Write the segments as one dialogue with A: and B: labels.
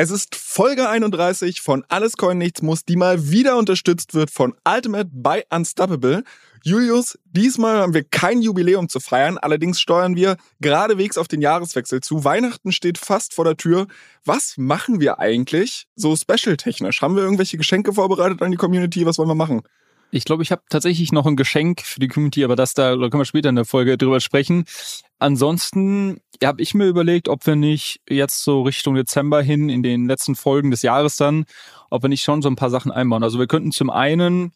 A: Es ist Folge 31 von Alles Coin Nichts Muss, die mal wieder unterstützt wird von Ultimate by Unstoppable. Julius, diesmal haben wir kein Jubiläum zu feiern, allerdings steuern wir geradewegs auf den Jahreswechsel zu. Weihnachten steht fast vor der Tür. Was machen wir eigentlich so special-technisch? Haben wir irgendwelche Geschenke vorbereitet an die Community? Was wollen wir machen?
B: Ich glaube, ich habe tatsächlich noch ein Geschenk für die Community, aber das da, da können wir später in der Folge drüber sprechen. Ansonsten habe ich mir überlegt, ob wir nicht jetzt so Richtung Dezember hin in den letzten Folgen des Jahres dann, ob wir nicht schon so ein paar Sachen einbauen. Also wir könnten zum einen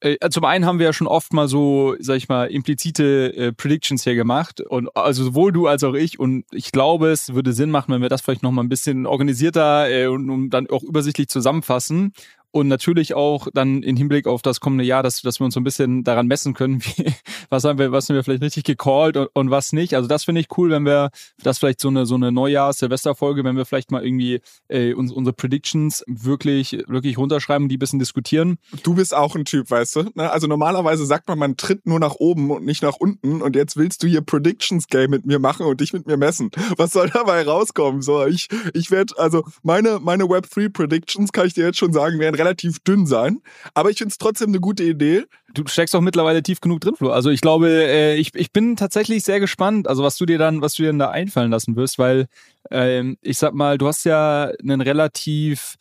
B: äh, zum einen haben wir ja schon oft mal so, sag ich mal, implizite äh, Predictions hier gemacht und also sowohl du als auch ich und ich glaube, es würde Sinn machen, wenn wir das vielleicht noch mal ein bisschen organisierter äh, und, und dann auch übersichtlich zusammenfassen und natürlich auch dann in Hinblick auf das kommende Jahr, dass, dass wir uns so ein bisschen daran messen können, wie, was haben wir, was haben wir vielleicht richtig gecallt und, und was nicht. Also das finde ich cool, wenn wir das vielleicht so eine so eine Neujahrs-Silvesterfolge, wenn wir vielleicht mal irgendwie äh, uns, unsere Predictions wirklich wirklich runterschreiben, die ein bisschen diskutieren.
A: Du bist auch ein Typ, weißt du? Ne? Also normalerweise sagt man, man tritt nur nach oben und nicht nach unten und jetzt willst du hier Predictions Game mit mir machen und dich mit mir messen. Was soll dabei rauskommen? So, ich ich werde also meine meine Web 3 Predictions kann ich dir jetzt schon sagen, werden relativ dünn sein. Aber ich finde es trotzdem eine gute Idee.
B: Du steckst doch mittlerweile tief genug drin, Flo. Also ich glaube, äh, ich, ich bin tatsächlich sehr gespannt, also was du dir dann, was du dir dann da einfallen lassen wirst, weil ähm, ich sag mal, du hast ja einen relativ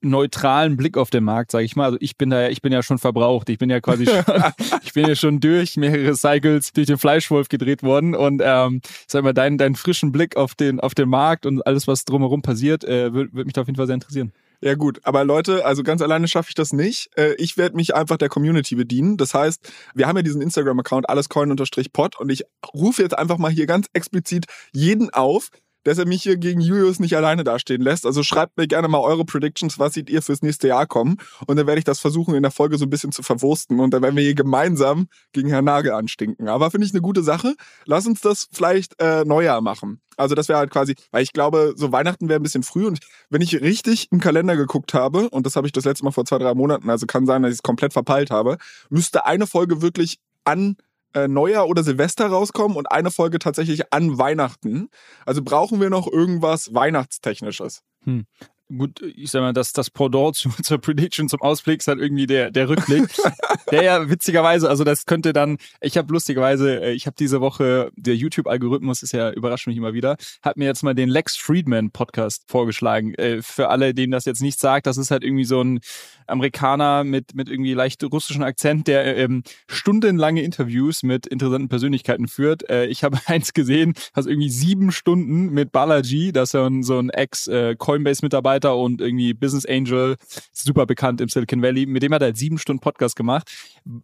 B: neutralen Blick auf den Markt, sage ich mal. Also ich bin da ja, ich bin ja schon verbraucht. Ich bin ja quasi schon, ich bin ja schon durch mehrere Cycles durch den Fleischwolf gedreht worden und ähm, sag mal, deinen deinen frischen Blick auf den auf den Markt und alles, was drumherum passiert, äh, würde würd mich da auf jeden Fall sehr interessieren.
A: Ja gut, aber Leute, also ganz alleine schaffe ich das nicht. Äh, ich werde mich einfach der Community bedienen. Das heißt, wir haben ja diesen Instagram-Account allescoin-pod und ich rufe jetzt einfach mal hier ganz explizit jeden auf, dass er mich hier gegen Julius nicht alleine dastehen lässt. Also schreibt mir gerne mal eure Predictions, was seht ihr fürs nächste Jahr kommen. Und dann werde ich das versuchen, in der Folge so ein bisschen zu verwursten. Und dann werden wir hier gemeinsam gegen Herrn Nagel anstinken. Aber finde ich eine gute Sache. Lass uns das vielleicht äh, Neujahr machen. Also das wäre halt quasi, weil ich glaube, so Weihnachten wäre ein bisschen früh. Und wenn ich richtig im Kalender geguckt habe, und das habe ich das letzte Mal vor zwei, drei Monaten, also kann sein, dass ich es komplett verpeilt habe, müsste eine Folge wirklich an äh, Neujahr oder Silvester rauskommen und eine Folge tatsächlich an Weihnachten. Also brauchen wir noch irgendwas Weihnachtstechnisches.
B: Hm gut, ich sag mal, das, das Pendant zu, zur Prediction, zum Ausblick ist halt irgendwie der, der Rückblick. der ja witzigerweise, also das könnte dann, ich habe lustigerweise, äh, ich habe diese Woche, der YouTube-Algorithmus ist ja, überrascht mich immer wieder, hat mir jetzt mal den Lex Friedman Podcast vorgeschlagen. Äh, für alle, denen das jetzt nicht sagt, das ist halt irgendwie so ein Amerikaner mit, mit irgendwie leicht russischen Akzent, der ähm, stundenlange Interviews mit interessanten Persönlichkeiten führt. Äh, ich habe eins gesehen, also irgendwie sieben Stunden mit Balaji, das ist ja so ein Ex-Coinbase-Mitarbeiter Mitarbeiter und irgendwie Business Angel, super bekannt im Silicon Valley. Mit dem hat er halt sieben Stunden Podcast gemacht.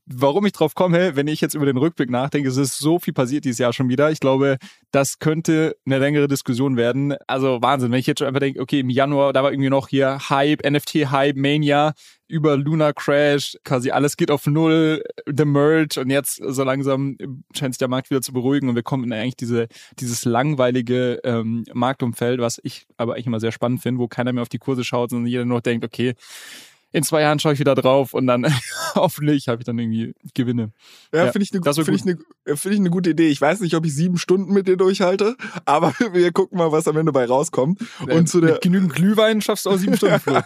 B: Warum ich drauf komme, wenn ich jetzt über den Rückblick nachdenke, es ist so viel passiert dieses Jahr schon wieder. Ich glaube, das könnte eine längere Diskussion werden. Also Wahnsinn, wenn ich jetzt schon einfach denke, okay, im Januar, da war irgendwie noch hier Hype, NFT-Hype, Mania, über Luna Crash, quasi alles geht auf Null, The Merge und jetzt so langsam scheint sich der Markt wieder zu beruhigen und wir kommen in eigentlich diese, dieses langweilige ähm, Marktumfeld, was ich aber eigentlich immer sehr spannend finde, wo keiner mehr auf die Kurse schaut, sondern jeder nur denkt, okay, in zwei Jahren schaue ich wieder drauf und dann hoffentlich habe ich dann irgendwie Gewinne.
A: Ja, ja finde ich, eine, find ich, eine, find ich eine gute Idee. Ich weiß nicht, ob ich sieben Stunden mit dir durchhalte, aber wir gucken mal, was am Ende bei rauskommt.
B: Ja, und zu der mit genügend Glühwein schaffst du auch sieben Stunden.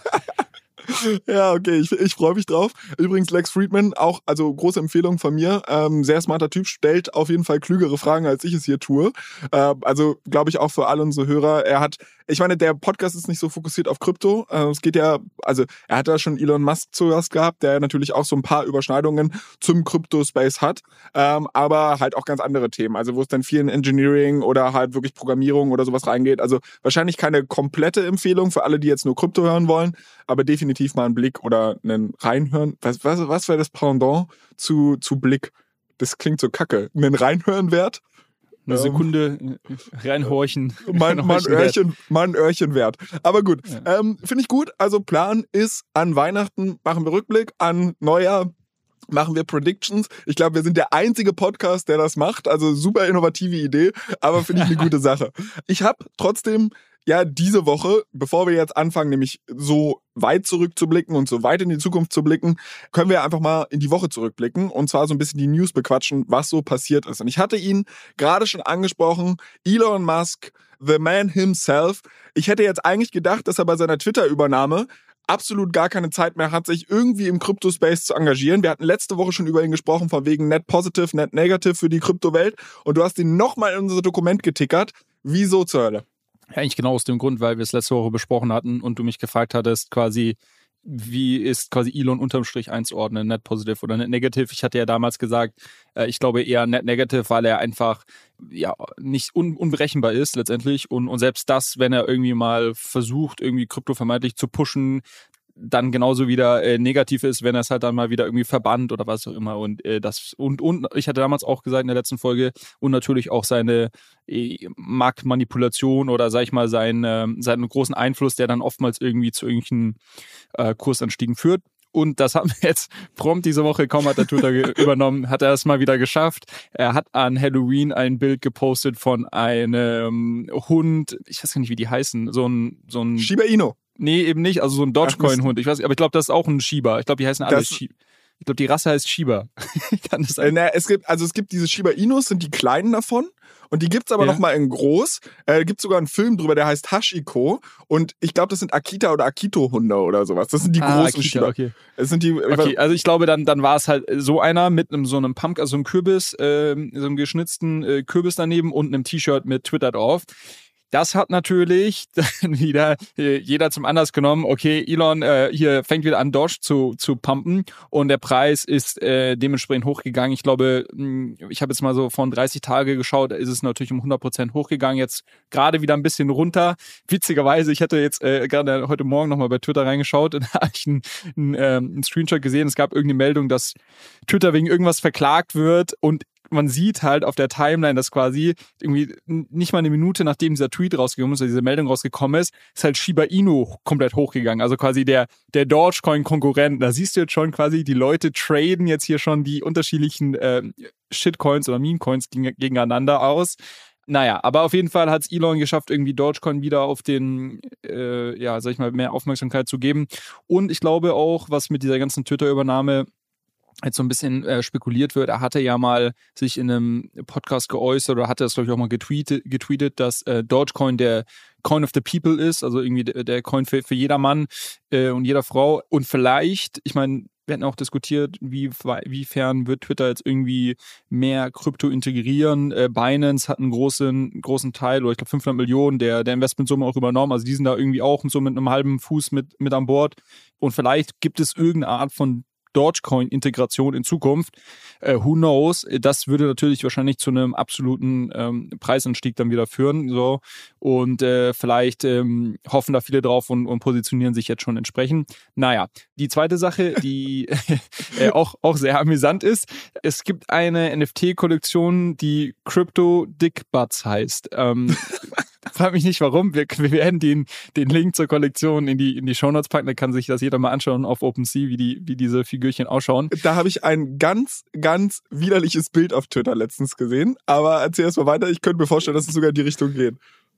A: ja, okay, ich, ich freue mich drauf. Übrigens, Lex Friedman, auch, also große Empfehlung von mir. Ähm, sehr smarter Typ, stellt auf jeden Fall klügere Fragen, als ich es hier tue. Äh, also, glaube ich, auch für alle unsere Hörer. Er hat, ich meine, der Podcast ist nicht so fokussiert auf Krypto. Äh, es geht ja, also, er hat da schon Elon Musk zu Gast gehabt, der natürlich auch so ein paar Überschneidungen zum Krypto-Space hat. Ähm, aber halt auch ganz andere Themen. Also, wo es dann viel in Engineering oder halt wirklich Programmierung oder sowas reingeht. Also, wahrscheinlich keine komplette Empfehlung für alle, die jetzt nur Krypto hören wollen, aber definitiv definitiv mal einen Blick oder einen Reinhören. Was, was, was wäre das Pendant zu, zu Blick? Das klingt so kacke. Einen Reinhören wert?
B: Eine Sekunde äh, reinhorchen.
A: Mein, mein, Öhrchen, mein Öhrchen wert. Aber gut, ja. ähm, finde ich gut. Also Plan ist, an Weihnachten machen wir Rückblick, an Neujahr machen wir Predictions. Ich glaube, wir sind der einzige Podcast, der das macht. Also super innovative Idee, aber finde ich eine gute Sache. Ich habe trotzdem ja diese Woche, bevor wir jetzt anfangen, nämlich so weit zurückzublicken und so weit in die Zukunft zu blicken, können wir einfach mal in die Woche zurückblicken und zwar so ein bisschen die News bequatschen, was so passiert ist. Und ich hatte ihn gerade schon angesprochen, Elon Musk, the man himself. Ich hätte jetzt eigentlich gedacht, dass er bei seiner Twitter-Übernahme absolut gar keine Zeit mehr hat, sich irgendwie im Kryptospace zu engagieren. Wir hatten letzte Woche schon über ihn gesprochen, von wegen Net Positive, Net Negative für die Kryptowelt. Und du hast ihn nochmal in unser Dokument getickert. Wieso zur Hölle?
B: Ja, eigentlich genau aus dem Grund, weil wir es letzte Woche besprochen hatten und du mich gefragt hattest, quasi, wie ist quasi Elon unterm Strich einzuordnen, Net Positive oder Net Negative? Ich hatte ja damals gesagt, äh, ich glaube eher Net Negative, weil er einfach ja nicht un unberechenbar ist letztendlich und, und selbst das, wenn er irgendwie mal versucht, irgendwie Krypto vermeintlich zu pushen, dann genauso wieder äh, negativ ist, wenn er es halt dann mal wieder irgendwie verbannt oder was auch immer. Und äh, das und und ich hatte damals auch gesagt in der letzten Folge und natürlich auch seine äh, Marktmanipulation oder sag ich mal seinen, äh, seinen großen Einfluss, der dann oftmals irgendwie zu irgendwelchen äh, Kursanstiegen führt. Und das haben wir jetzt prompt diese Woche, kaum hat der Twitter übernommen, hat er es mal wieder geschafft. Er hat an Halloween ein Bild gepostet von einem Hund, ich weiß gar nicht, wie die heißen, so ein, so ein
A: Shiba Inu.
B: Nee, eben nicht. Also so ein Dogecoin-Hund. Ich weiß, aber ich glaube, das ist auch ein Shiba. Ich glaube, die heißen alle Shiba. Ich glaube, die Rasse heißt Shiba.
A: Kann das sein? Äh, na, es gibt, also es gibt diese Shiba Inus, sind die kleinen davon. Und die gibt's aber ja. noch mal in groß. Äh, gibt sogar einen Film drüber, der heißt Hashiko. Und ich glaube, das sind Akita oder Akito-Hunde oder sowas. Das sind die ah, großen Akita, Shiba. Okay.
B: Das sind die. Okay, also ich glaube, dann, dann war es halt so einer mit einem so einem Pump, also einem Kürbis, äh, so einem geschnitzten äh, Kürbis daneben und einem T-Shirt mit Twitter drauf. Das hat natürlich dann wieder äh, jeder zum Anlass genommen, okay, Elon äh, hier fängt wieder an, Doge zu, zu pumpen und der Preis ist äh, dementsprechend hochgegangen. Ich glaube, hm, ich habe jetzt mal so von 30 Tage geschaut, da ist es natürlich um 100 Prozent hochgegangen, jetzt gerade wieder ein bisschen runter. Witzigerweise, ich hatte jetzt äh, gerade heute Morgen nochmal bei Twitter reingeschaut und da habe ich einen, ähm, einen Screenshot gesehen. Es gab irgendeine Meldung, dass Twitter wegen irgendwas verklagt wird und man sieht halt auf der Timeline, dass quasi irgendwie nicht mal eine Minute nachdem dieser Tweet rausgekommen ist oder diese Meldung rausgekommen ist, ist halt Shiba Inu komplett hochgegangen. Also quasi der, der Dogecoin-Konkurrent. Da siehst du jetzt schon quasi, die Leute traden jetzt hier schon die unterschiedlichen äh, Shitcoins oder Meme-Coins gegeneinander aus. Naja, aber auf jeden Fall hat es Elon geschafft, irgendwie Dogecoin wieder auf den, äh, ja, sag ich mal, mehr Aufmerksamkeit zu geben. Und ich glaube auch, was mit dieser ganzen Twitter-Übernahme jetzt so ein bisschen äh, spekuliert wird, er hatte ja mal sich in einem Podcast geäußert oder hatte das, glaube ich, auch mal getweetet, getweetet dass äh, Dogecoin der Coin of the People ist, also irgendwie der, der Coin für, für jeder Mann äh, und jeder Frau. Und vielleicht, ich meine, wir hatten auch diskutiert, wie, wiefern wird Twitter jetzt irgendwie mehr Krypto integrieren. Äh, Binance hat einen großen, großen Teil, oder ich glaube 500 Millionen der, der Investmentsumme auch übernommen. Also die sind da irgendwie auch so mit einem halben Fuß mit, mit an Bord. Und vielleicht gibt es irgendeine Art von Dogecoin-Integration in Zukunft. Äh, who knows? Das würde natürlich wahrscheinlich zu einem absoluten ähm, Preisanstieg dann wieder führen. So. Und äh, vielleicht ähm, hoffen da viele drauf und, und positionieren sich jetzt schon entsprechend. Naja, die zweite Sache, die äh, auch, auch sehr amüsant ist, es gibt eine NFT-Kollektion, die Crypto Dick Butts heißt. Ähm, Frag mich nicht warum. Wir, wir werden den, den Link zur Kollektion in die, in die Shownotes packen. Da kann sich das jeder mal anschauen auf OpenSea, wie, die, wie diese Figürchen ausschauen.
A: Da habe ich ein ganz, ganz widerliches Bild auf Twitter letztens gesehen. Aber erzähl erst mal weiter. Ich könnte mir vorstellen, dass es sogar in die Richtung geht.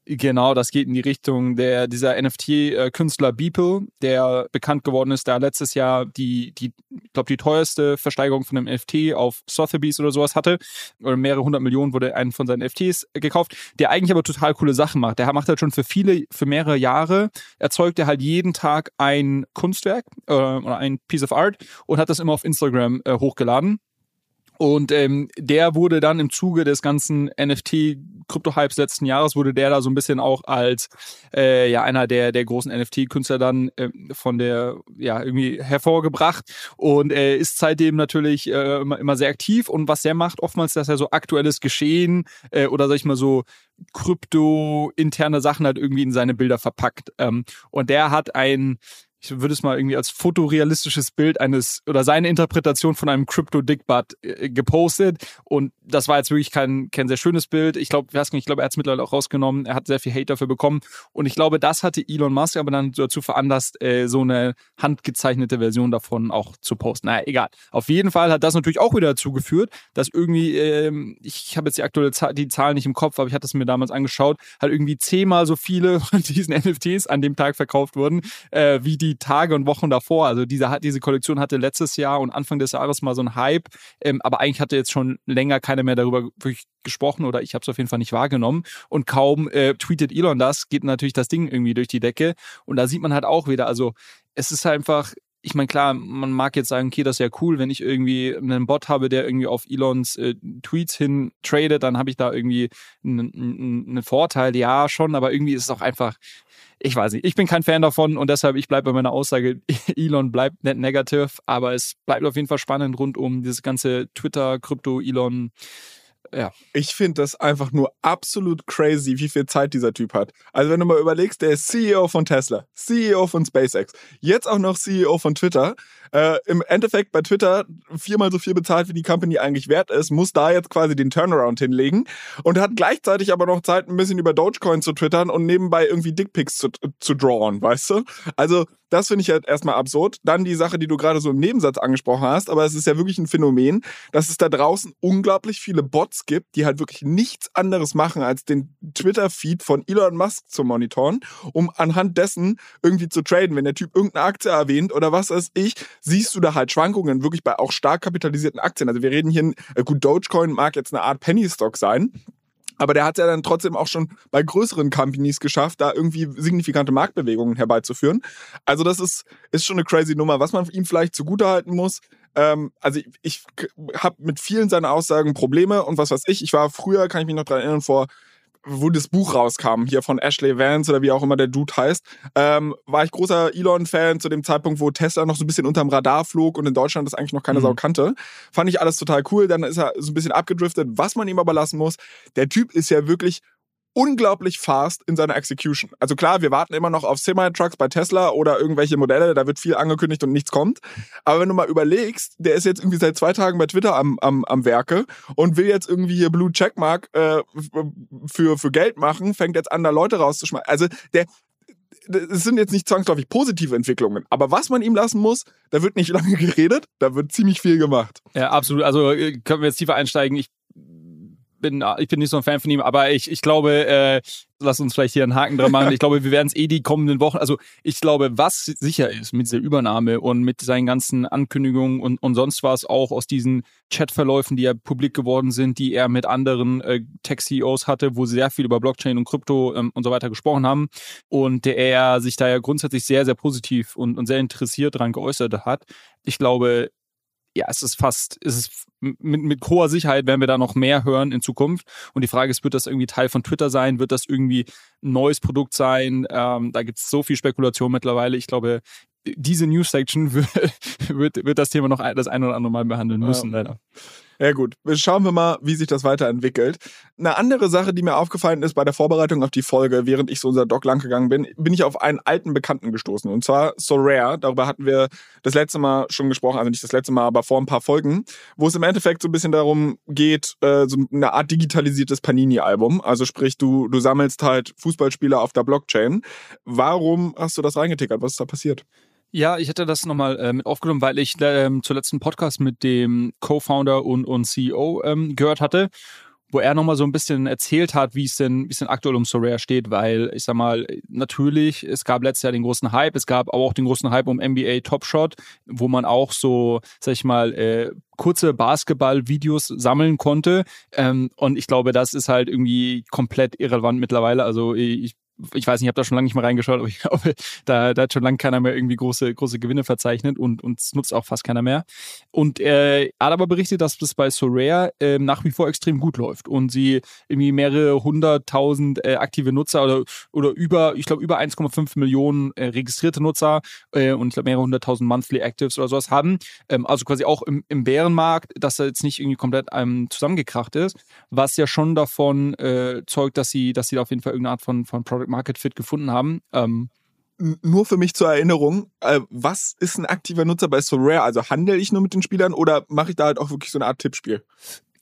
B: Genau, das geht in die Richtung der dieser NFT-Künstler Beeple, der bekannt geworden ist, der letztes Jahr die, die ich glaube, die teuerste Versteigerung von einem NFT auf Sotheby's oder sowas hatte. Oder mehrere hundert Millionen wurde einen von seinen NFTs gekauft, der eigentlich aber total coole Sachen macht. Der macht halt schon für viele, für mehrere Jahre, erzeugt er halt jeden Tag ein Kunstwerk äh, oder ein Piece of Art und hat das immer auf Instagram äh, hochgeladen. Und ähm, der wurde dann im Zuge des ganzen NFT-Krypto-Hypes letzten Jahres, wurde der da so ein bisschen auch als äh, ja einer der, der großen NFT-Künstler dann äh, von der, ja, irgendwie hervorgebracht und äh, ist seitdem natürlich äh, immer, immer sehr aktiv. Und was er macht, oftmals, dass er so aktuelles Geschehen äh, oder sag ich mal so Krypto-interne Sachen halt irgendwie in seine Bilder verpackt. Ähm, und der hat ein ich würde es mal irgendwie als fotorealistisches Bild eines oder seine Interpretation von einem Crypto Dickbutt äh, gepostet und das war jetzt wirklich kein, kein sehr schönes Bild. Ich glaube, ich glaube, er hat es mittlerweile auch rausgenommen. Er hat sehr viel Hate dafür bekommen und ich glaube, das hatte Elon Musk aber dann dazu veranlasst, äh, so eine handgezeichnete Version davon auch zu posten. Naja, egal. Auf jeden Fall hat das natürlich auch wieder dazu geführt, dass irgendwie, ähm, ich habe jetzt die aktuelle Zahl, die Zahlen nicht im Kopf, aber ich hatte es mir damals angeschaut, halt irgendwie zehnmal so viele von diesen NFTs an dem Tag verkauft wurden, äh, wie die Tage und Wochen davor. Also diese, diese Kollektion hatte letztes Jahr und Anfang des Jahres mal so einen Hype, ähm, aber eigentlich hatte jetzt schon länger keiner mehr darüber gesprochen oder ich habe es auf jeden Fall nicht wahrgenommen. Und kaum äh, tweetet Elon das, geht natürlich das Ding irgendwie durch die Decke. Und da sieht man halt auch wieder, also es ist einfach, ich meine, klar, man mag jetzt sagen, okay, das ist ja cool, wenn ich irgendwie einen Bot habe, der irgendwie auf Elons äh, Tweets hin tradet, dann habe ich da irgendwie einen, einen Vorteil. Ja, schon, aber irgendwie ist es auch einfach, ich weiß nicht, ich bin kein Fan davon und deshalb, ich bleibe bei meiner Aussage, Elon bleibt net negative, aber es bleibt auf jeden Fall spannend rund um dieses ganze Twitter, Krypto, Elon, ja.
A: Ich finde das einfach nur absolut crazy, wie viel Zeit dieser Typ hat. Also wenn du mal überlegst, der ist CEO von Tesla, CEO von SpaceX, jetzt auch noch CEO von Twitter. Äh, Im Endeffekt bei Twitter viermal so viel bezahlt, wie die Company eigentlich wert ist, muss da jetzt quasi den Turnaround hinlegen und hat gleichzeitig aber noch Zeit, ein bisschen über Dogecoin zu twittern und nebenbei irgendwie Dickpics zu, zu drawen, weißt du? Also das finde ich halt erstmal absurd. Dann die Sache, die du gerade so im Nebensatz angesprochen hast, aber es ist ja wirklich ein Phänomen, dass es da draußen unglaublich viele Bots gibt, die halt wirklich nichts anderes machen, als den Twitter-Feed von Elon Musk zu monitoren, um anhand dessen irgendwie zu traden. Wenn der Typ irgendeine Aktie erwähnt oder was weiß ich, siehst du da halt Schwankungen wirklich bei auch stark kapitalisierten Aktien. Also wir reden hier, äh, gut, Dogecoin mag jetzt eine Art Penny-Stock sein, aber der hat ja dann trotzdem auch schon bei größeren Companies geschafft, da irgendwie signifikante Marktbewegungen herbeizuführen. Also das ist, ist schon eine crazy Nummer. Was man ihm vielleicht zugutehalten muss, ähm, also ich, ich habe mit vielen seiner Aussagen Probleme und was weiß ich. Ich war früher, kann ich mich noch daran erinnern, vor wo das Buch rauskam, hier von Ashley Vance oder wie auch immer der Dude heißt, ähm, war ich großer Elon-Fan zu dem Zeitpunkt, wo Tesla noch so ein bisschen unterm Radar flog und in Deutschland das eigentlich noch keine mhm. Sau kannte. Fand ich alles total cool. Dann ist er so ein bisschen abgedriftet. Was man ihm aber lassen muss, der Typ ist ja wirklich unglaublich fast in seiner Execution. Also klar, wir warten immer noch auf Semi-Trucks bei Tesla oder irgendwelche Modelle, da wird viel angekündigt und nichts kommt. Aber wenn du mal überlegst, der ist jetzt irgendwie seit zwei Tagen bei Twitter am, am, am Werke und will jetzt irgendwie hier Blue Checkmark äh, für, für Geld machen, fängt jetzt an, da Leute rauszuschmeißen. Also der, es sind jetzt nicht zwangsläufig positive Entwicklungen, aber was man ihm lassen muss, da wird nicht lange geredet, da wird ziemlich viel gemacht.
B: Ja, absolut. Also äh, können wir jetzt tiefer einsteigen. Ich bin, ich bin nicht so ein Fan von ihm, aber ich, ich glaube, äh, lass uns vielleicht hier einen Haken dran machen. Ich glaube, wir werden es eh die kommenden Wochen, also ich glaube, was sicher ist mit dieser Übernahme und mit seinen ganzen Ankündigungen und, und sonst was auch aus diesen Chatverläufen, die ja publik geworden sind, die er mit anderen äh, Tech-CEOs hatte, wo sie sehr viel über Blockchain und Krypto ähm, und so weiter gesprochen haben und der er sich da ja grundsätzlich sehr, sehr positiv und, und sehr interessiert daran geäußert hat. Ich glaube, ja, es ist fast, es ist mit, mit hoher Sicherheit werden wir da noch mehr hören in Zukunft. Und die Frage ist, wird das irgendwie Teil von Twitter sein? Wird das irgendwie ein neues Produkt sein? Ähm, da gibt es so viel Spekulation mittlerweile. Ich glaube, diese News-Section wird, wird, wird das Thema noch das ein oder andere Mal behandeln müssen, ja. leider.
A: Ja gut, schauen wir mal, wie sich das weiterentwickelt. Eine andere Sache, die mir aufgefallen ist bei der Vorbereitung auf die Folge, während ich so unser Doc lang gegangen bin, bin ich auf einen alten Bekannten gestoßen. Und zwar Sorare. Darüber hatten wir das letzte Mal schon gesprochen, also nicht das letzte Mal, aber vor ein paar Folgen, wo es im Endeffekt so ein bisschen darum geht, äh, so eine Art digitalisiertes Panini-Album. Also sprich, du, du sammelst halt Fußballspieler auf der Blockchain. Warum hast du das reingetickert? Was ist da passiert?
B: Ja, ich hätte das nochmal äh, mit aufgenommen, weil ich ähm, zur letzten Podcast mit dem Co-Founder und, und CEO ähm, gehört hatte, wo er nochmal so ein bisschen erzählt hat, wie es denn, es denn aktuell um Sorare steht, weil ich sag mal, natürlich, es gab letztes Jahr den großen Hype, es gab aber auch den großen Hype um NBA Top Shot, wo man auch so, sag ich mal, äh, kurze Basketball-Videos sammeln konnte. Ähm, und ich glaube, das ist halt irgendwie komplett irrelevant mittlerweile. Also ich ich weiß nicht, ich habe da schon lange nicht mehr reingeschaut, aber ich glaube, da, da hat schon lange keiner mehr irgendwie große, große Gewinne verzeichnet und uns nutzt auch fast keiner mehr. Und äh, er hat aber berichtet, dass das bei Sorare äh, nach wie vor extrem gut läuft und sie irgendwie mehrere hunderttausend äh, aktive Nutzer oder, oder über, ich glaube, über 1,5 Millionen äh, registrierte Nutzer äh, und ich glaube mehrere hunderttausend Monthly Actives oder sowas haben. Ähm, also quasi auch im, im Bärenmarkt, dass er jetzt nicht irgendwie komplett ähm, zusammengekracht ist, was ja schon davon äh, zeugt, dass sie, dass sie da auf jeden Fall irgendeine Art von, von Product Market Fit gefunden haben. Ähm,
A: nur für mich zur Erinnerung, äh, was ist ein aktiver Nutzer bei Sorare? Also handle ich nur mit den Spielern oder mache ich da halt auch wirklich so eine Art Tippspiel?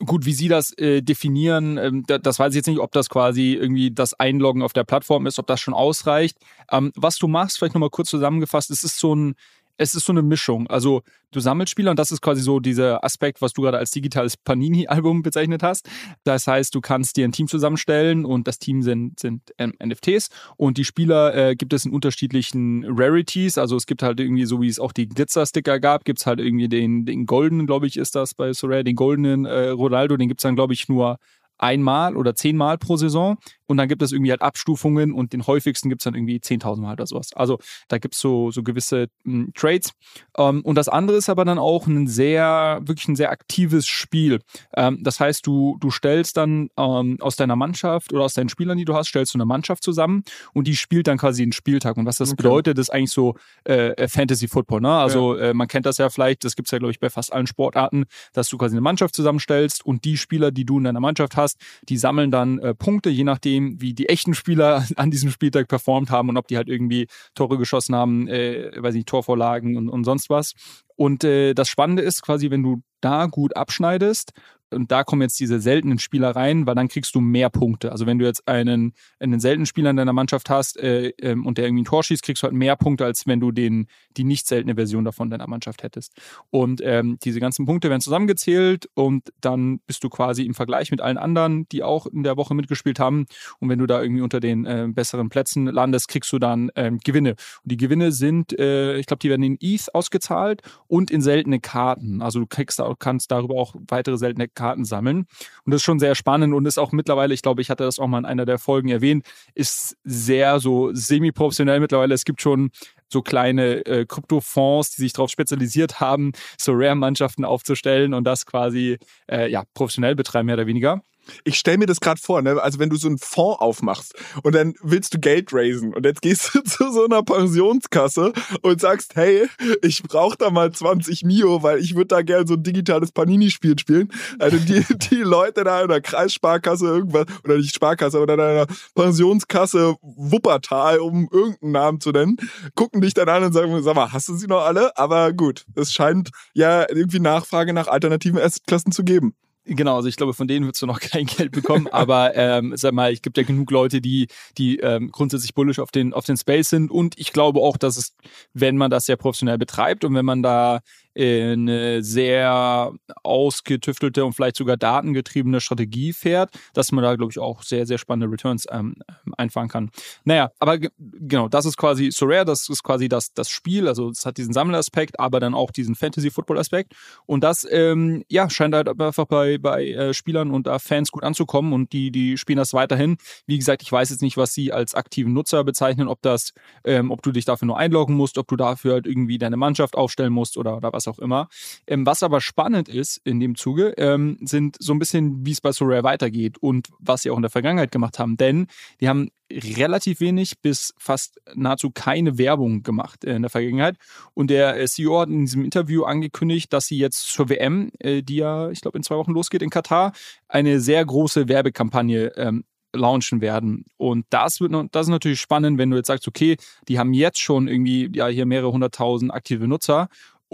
B: Gut, wie Sie das äh, definieren, ähm, das weiß ich jetzt nicht, ob das quasi irgendwie das Einloggen auf der Plattform ist, ob das schon ausreicht. Ähm, was du machst, vielleicht nochmal kurz zusammengefasst, es ist so ein, es ist so eine Mischung. Also du sammelst Spieler und das ist quasi so dieser Aspekt, was du gerade als digitales Panini-Album bezeichnet hast. Das heißt, du kannst dir ein Team zusammenstellen und das Team sind, sind ähm, NFTs und die Spieler äh, gibt es in unterschiedlichen Rarities. Also es gibt halt irgendwie, so wie es auch die Glitzer-Sticker gab, gibt es halt irgendwie den, den goldenen, glaube ich, ist das bei Sorare, den goldenen äh, Ronaldo, den gibt es dann, glaube ich, nur einmal oder zehnmal pro Saison. Und dann gibt es irgendwie halt Abstufungen und den häufigsten gibt es dann irgendwie 10.000 Mal oder sowas. Also da gibt es so, so gewisse m, hm, Trades. Ähm, und das andere ist aber dann auch ein sehr, wirklich ein sehr aktives Spiel. Ähm, das heißt, du, du stellst dann ähm, aus deiner Mannschaft oder aus deinen Spielern, die du hast, stellst du eine Mannschaft zusammen und die spielt dann quasi den Spieltag. Und was das okay. bedeutet, ist eigentlich so äh, äh, Fantasy Football. Ne? Also ja. äh, man kennt das ja vielleicht, das gibt es ja, glaube ich, bei fast allen Sportarten, dass du quasi eine Mannschaft zusammenstellst und die Spieler, die du in deiner Mannschaft hast, die sammeln dann äh, Punkte, je nachdem, nachdem, wie die echten Spieler an diesem Spieltag performt haben und ob die halt irgendwie Tore geschossen haben, äh, weiß nicht, Torvorlagen und, und sonst was. Und äh, das Spannende ist quasi, wenn du da gut abschneidest und da kommen jetzt diese seltenen Spieler rein, weil dann kriegst du mehr Punkte. Also wenn du jetzt einen, einen seltenen Spieler in deiner Mannschaft hast äh, ähm, und der irgendwie ein Tor schießt, kriegst du halt mehr Punkte, als wenn du den, die nicht seltene Version davon deiner Mannschaft hättest. Und ähm, diese ganzen Punkte werden zusammengezählt und dann bist du quasi im Vergleich mit allen anderen, die auch in der Woche mitgespielt haben. Und wenn du da irgendwie unter den äh, besseren Plätzen landest, kriegst du dann ähm, Gewinne. Und die Gewinne sind, äh, ich glaube, die werden in ETH ausgezahlt und in seltene Karten. Also du kriegst, kannst darüber auch weitere seltene Karten sammeln. Und das ist schon sehr spannend und ist auch mittlerweile, ich glaube, ich hatte das auch mal in einer der Folgen erwähnt, ist sehr so semi-professionell mittlerweile. Es gibt schon so kleine äh, Kryptofonds, die sich darauf spezialisiert haben, so Rare-Mannschaften aufzustellen und das quasi äh, ja, professionell betreiben, mehr oder weniger.
A: Ich stell mir das gerade vor, ne? also wenn du so einen Fonds aufmachst und dann willst du Geld raisen und jetzt gehst du zu so einer Pensionskasse und sagst, hey, ich brauche da mal 20 Mio, weil ich würde da gerne so ein digitales Panini-Spiel spielen. Also die, die Leute da in der Kreissparkasse irgendwas, oder nicht Sparkasse, aber in einer Pensionskasse Wuppertal, um irgendeinen Namen zu nennen, gucken dich dann an und sagen, sag mal, hast du sie noch alle? Aber gut, es scheint ja irgendwie Nachfrage nach alternativen Assetklassen zu geben.
B: Genau, also ich glaube, von denen würdest du noch kein Geld bekommen, aber ähm, sag mal, ich gibt ja genug Leute, die, die ähm, grundsätzlich bullish auf den, auf den Space sind. Und ich glaube auch, dass es, wenn man das sehr professionell betreibt und wenn man da eine sehr ausgetüftelte und vielleicht sogar datengetriebene Strategie fährt, dass man da, glaube ich, auch sehr, sehr spannende Returns ähm, einfahren kann. Naja, aber genau, das ist quasi so rare, das ist quasi das, das Spiel, also es hat diesen Sammelaspekt, aber dann auch diesen Fantasy-Football-Aspekt und das, ähm, ja, scheint halt einfach bei, bei äh, Spielern und äh, Fans gut anzukommen und die, die spielen das weiterhin. Wie gesagt, ich weiß jetzt nicht, was sie als aktiven Nutzer bezeichnen, ob das, ähm, ob du dich dafür nur einloggen musst, ob du dafür halt irgendwie deine Mannschaft aufstellen musst oder, oder was was auch immer. Ähm, was aber spannend ist in dem Zuge, ähm, sind so ein bisschen, wie es bei Sorare weitergeht und was sie auch in der Vergangenheit gemacht haben. Denn die haben relativ wenig bis fast nahezu keine Werbung gemacht in der Vergangenheit. Und der äh, CEO hat in diesem Interview angekündigt, dass sie jetzt zur WM, äh, die ja, ich glaube, in zwei Wochen losgeht in Katar, eine sehr große Werbekampagne ähm, launchen werden. Und das wird das ist natürlich spannend, wenn du jetzt sagst, okay, die haben jetzt schon irgendwie ja hier mehrere hunderttausend aktive Nutzer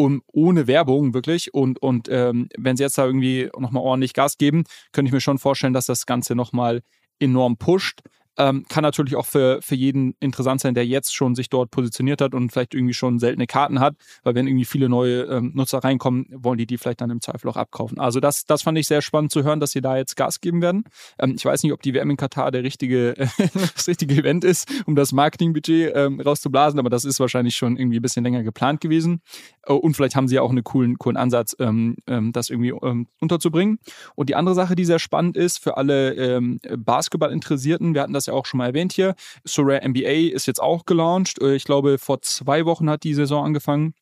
B: um, ohne Werbung wirklich. Und, und ähm, wenn sie jetzt da irgendwie nochmal ordentlich Gas geben, könnte ich mir schon vorstellen, dass das Ganze nochmal enorm pusht. Ähm, kann natürlich auch für, für jeden interessant sein, der jetzt schon sich dort positioniert hat und vielleicht irgendwie schon seltene Karten hat, weil wenn irgendwie viele neue ähm, Nutzer reinkommen, wollen die die vielleicht dann im Zweifel auch abkaufen. Also das, das fand ich sehr spannend zu hören, dass sie da jetzt Gas geben werden. Ähm, ich weiß nicht, ob die WM in Katar der richtige, das richtige Event ist, um das Marketingbudget ähm, rauszublasen, aber das ist wahrscheinlich schon irgendwie ein bisschen länger geplant gewesen. Äh, und vielleicht haben sie ja auch einen coolen, coolen Ansatz, ähm, ähm, das irgendwie unterzubringen. Und die andere Sache, die sehr spannend ist für alle Basketball-Interessierten, wir hatten das ja auch schon mal erwähnt hier. Sorare NBA ist jetzt auch gelauncht. Äh, ich glaube, vor zwei Wochen hat die Saison angefangen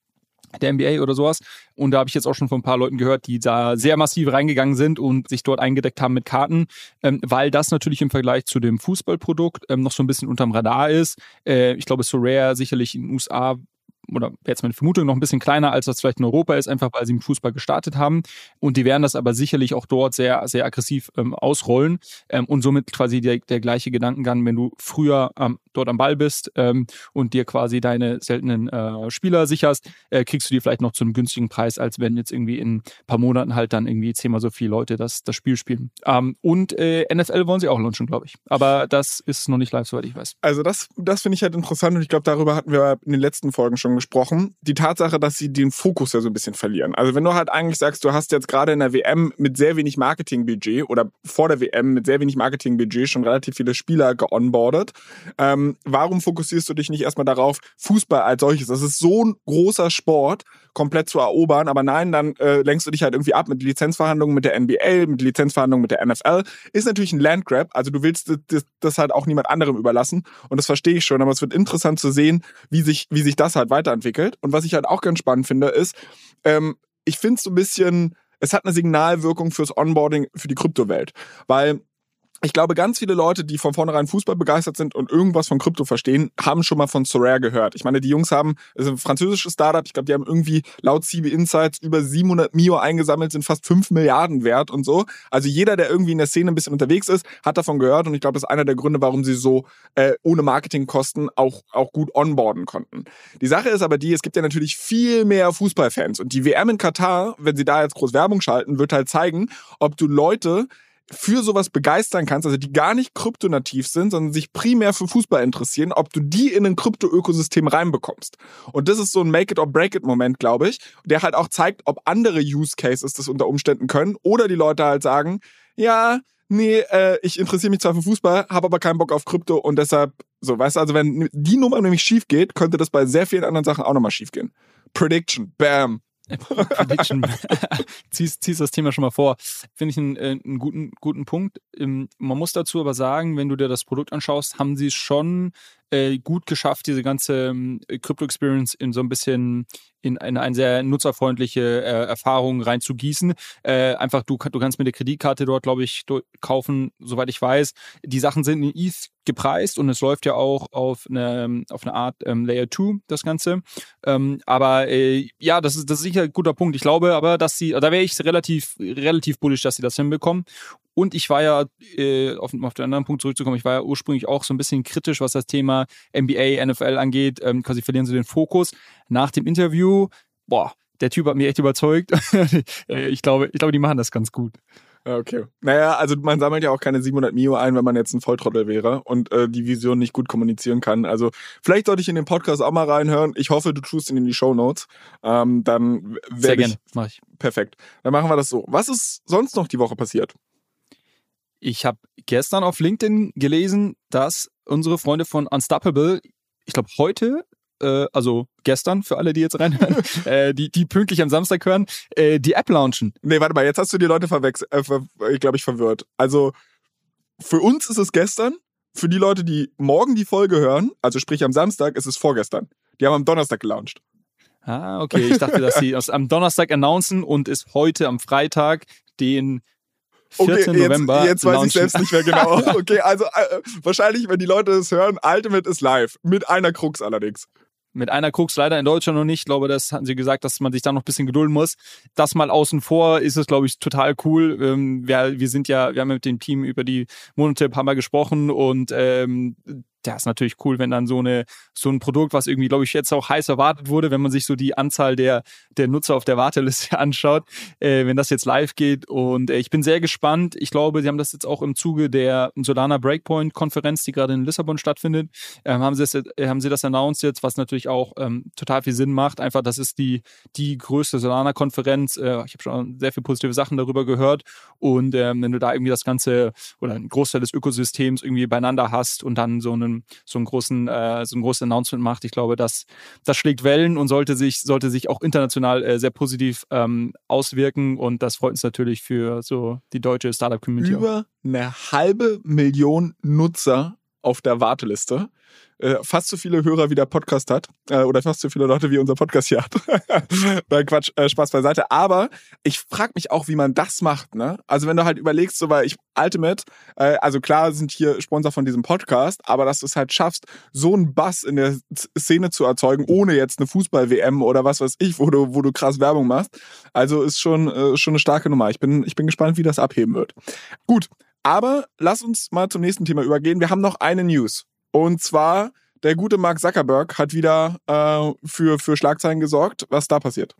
B: der NBA oder sowas. Und da habe ich jetzt auch schon von ein paar Leuten gehört, die da sehr massiv reingegangen sind und sich dort eingedeckt haben mit Karten, ähm, weil das natürlich im Vergleich zu dem Fußballprodukt ähm, noch so ein bisschen unterm Radar ist. Äh, ich glaube, Sorare sicherlich in den USA oder jetzt meine Vermutung noch ein bisschen kleiner, als das vielleicht in Europa ist, einfach weil sie im Fußball gestartet haben. Und die werden das aber sicherlich auch dort sehr, sehr aggressiv ähm, ausrollen. Ähm, und somit quasi der, der gleiche Gedankengang, wenn du früher ähm, dort am Ball bist ähm, und dir quasi deine seltenen äh, Spieler sicherst, äh, kriegst du die vielleicht noch zu einem günstigen Preis, als wenn jetzt irgendwie in ein paar Monaten halt dann irgendwie zehnmal so viele Leute das, das Spiel spielen. Ähm, und äh, NFL wollen sie auch launchen, glaube ich. Aber das ist noch nicht live, soweit ich weiß.
A: Also das, das finde ich halt interessant und ich glaube, darüber hatten wir in den letzten Folgen schon gesprochen. Die Tatsache, dass sie den Fokus ja so ein bisschen verlieren. Also wenn du halt eigentlich sagst, du hast jetzt gerade in der WM mit sehr wenig Marketingbudget oder vor der WM mit sehr wenig Marketingbudget schon relativ viele Spieler geonboardet, ähm, warum fokussierst du dich nicht erstmal darauf, Fußball als solches? Das ist so ein großer Sport, komplett zu erobern, aber nein, dann äh, lenkst du dich halt irgendwie ab mit Lizenzverhandlungen mit der NBA, mit Lizenzverhandlungen mit der NFL. Ist natürlich ein Landgrab, also du willst das, das halt auch niemand anderem überlassen und das verstehe ich schon, aber es wird interessant zu sehen, wie sich, wie sich das halt weiterentwickelt. Und was ich halt auch ganz spannend finde, ist, ähm, ich finde es so ein bisschen, es hat eine Signalwirkung fürs Onboarding für die Kryptowelt, weil ich glaube, ganz viele Leute, die von vornherein Fußball begeistert sind und irgendwas von Krypto verstehen, haben schon mal von Sorare gehört. Ich meine, die Jungs haben, es ist ein französisches Startup, ich glaube, die haben irgendwie laut CB Insights über 700 Mio eingesammelt, sind fast 5 Milliarden wert und so. Also jeder, der irgendwie in der Szene ein bisschen unterwegs ist, hat davon gehört und ich glaube, das ist einer der Gründe, warum sie so äh, ohne Marketingkosten auch, auch gut onboarden konnten. Die Sache ist aber die, es gibt ja natürlich viel mehr Fußballfans und die WM in Katar, wenn sie da jetzt groß Werbung schalten, wird halt zeigen, ob du Leute für sowas begeistern kannst, also die gar nicht kryptonativ sind, sondern sich primär für Fußball interessieren, ob du die in ein Krypto-Ökosystem reinbekommst. Und das ist so ein Make-it-or-break-it-Moment, glaube ich, der halt auch zeigt, ob andere Use Cases das unter Umständen können oder die Leute halt sagen, ja, nee, äh, ich interessiere mich zwar für Fußball, habe aber keinen Bock auf Krypto und deshalb, so, weißt du, also wenn die Nummer nämlich schief geht, könnte das bei sehr vielen anderen Sachen auch nochmal schief gehen. Prediction, bam.
B: Ziehst, ziehst das Thema schon mal vor. Finde ich einen, äh, einen guten, guten Punkt. Ähm, man muss dazu aber sagen, wenn du dir das Produkt anschaust, haben sie schon äh, gut geschafft, diese ganze ähm, Crypto-Experience in so ein bisschen in eine, eine sehr nutzerfreundliche äh, Erfahrung reinzugießen. Äh, einfach, du, du kannst mit der Kreditkarte dort, glaube ich, kaufen, soweit ich weiß. Die Sachen sind in ETH gepreist und es läuft ja auch auf eine, auf eine Art ähm, Layer 2, das Ganze. Ähm, aber äh, ja, das ist, das ist sicher ein guter Punkt. Ich glaube aber, dass sie, da wäre ich relativ, relativ bullish, dass sie das hinbekommen. Und ich war ja, äh, auf, auf den anderen Punkt zurückzukommen, ich war ja ursprünglich auch so ein bisschen kritisch, was das Thema NBA, NFL angeht. Ähm, quasi verlieren sie den Fokus. Nach dem Interview, boah, der Typ hat mich echt überzeugt. Äh, ich glaube, ich glaube, die machen das ganz gut.
A: Okay. Naja, also man sammelt ja auch keine 700 Mio ein, wenn man jetzt ein Volltrottel wäre und äh, die Vision nicht gut kommunizieren kann. Also vielleicht sollte ich in den Podcast auch mal reinhören. Ich hoffe, du tust ihn in die Show Notes. Ähm, dann
B: Sehr gerne, mach ich.
A: Perfekt. Dann machen wir das so. Was ist sonst noch die Woche passiert?
B: Ich habe gestern auf LinkedIn gelesen, dass unsere Freunde von Unstoppable, ich glaube heute, äh, also gestern für alle, die jetzt reinhören, äh, die, die pünktlich am Samstag hören, äh, die App launchen.
A: Nee, warte mal, jetzt hast du die Leute verwechselt, äh, glaube ich, verwirrt. Also für uns ist es gestern, für die Leute, die morgen die Folge hören, also sprich am Samstag, ist es vorgestern. Die haben am Donnerstag gelauncht.
B: Ah, okay. Ich dachte, dass sie am Donnerstag announcen und ist heute am Freitag den 14. Okay,
A: November. Jetzt, jetzt weiß ich selbst nicht mehr genau. Okay, also äh, wahrscheinlich, wenn die Leute das hören, Ultimate ist live. Mit einer Krux allerdings.
B: Mit einer Krux leider in Deutschland noch nicht. Ich glaube, das hatten sie gesagt, dass man sich da noch ein bisschen gedulden muss. Das mal außen vor ist es, glaube ich, total cool. Ähm, wir, wir sind ja, wir haben mit dem Team über die Monate ein paar Mal gesprochen und ähm, ja, ist natürlich cool, wenn dann so eine so ein Produkt, was irgendwie, glaube ich, jetzt auch heiß erwartet wurde, wenn man sich so die Anzahl der der Nutzer auf der Warteliste anschaut, äh, wenn das jetzt live geht. Und äh, ich bin sehr gespannt. Ich glaube, sie haben das jetzt auch im Zuge der Solana Breakpoint Konferenz, die gerade in Lissabon stattfindet, äh, haben sie das, äh, haben sie das announced jetzt, was natürlich auch ähm, total viel Sinn macht. Einfach, das ist die die größte Solana Konferenz. Äh, ich habe schon sehr viele positive Sachen darüber gehört. Und ähm, wenn du da irgendwie das ganze oder einen Großteil des Ökosystems irgendwie beieinander hast und dann so einen so einen großen, äh, so ein großes Announcement macht. Ich glaube, das, das schlägt Wellen und sollte sich, sollte sich auch international äh, sehr positiv ähm, auswirken. Und das freut uns natürlich für so die deutsche Startup-Community.
A: Über eine halbe Million Nutzer auf der Warteliste äh, fast so viele Hörer wie der Podcast hat äh, oder fast so viele Leute wie unser Podcast hier hat. Nein, Quatsch, äh, Spaß beiseite. Aber ich frage mich auch, wie man das macht. Ne? Also wenn du halt überlegst, so weil ich Ultimate, äh, also klar sind hier Sponsor von diesem Podcast, aber dass du es halt schaffst, so einen Bass in der Szene zu erzeugen, ohne jetzt eine Fußball-WM oder was weiß ich, wo du, wo du krass Werbung machst. Also ist schon, äh, schon eine starke Nummer. Ich bin, ich bin gespannt, wie das abheben wird. Gut, aber lass uns mal zum nächsten Thema übergehen. Wir haben noch eine News. Und zwar, der gute Mark Zuckerberg hat wieder äh, für, für Schlagzeilen gesorgt. Was da passiert?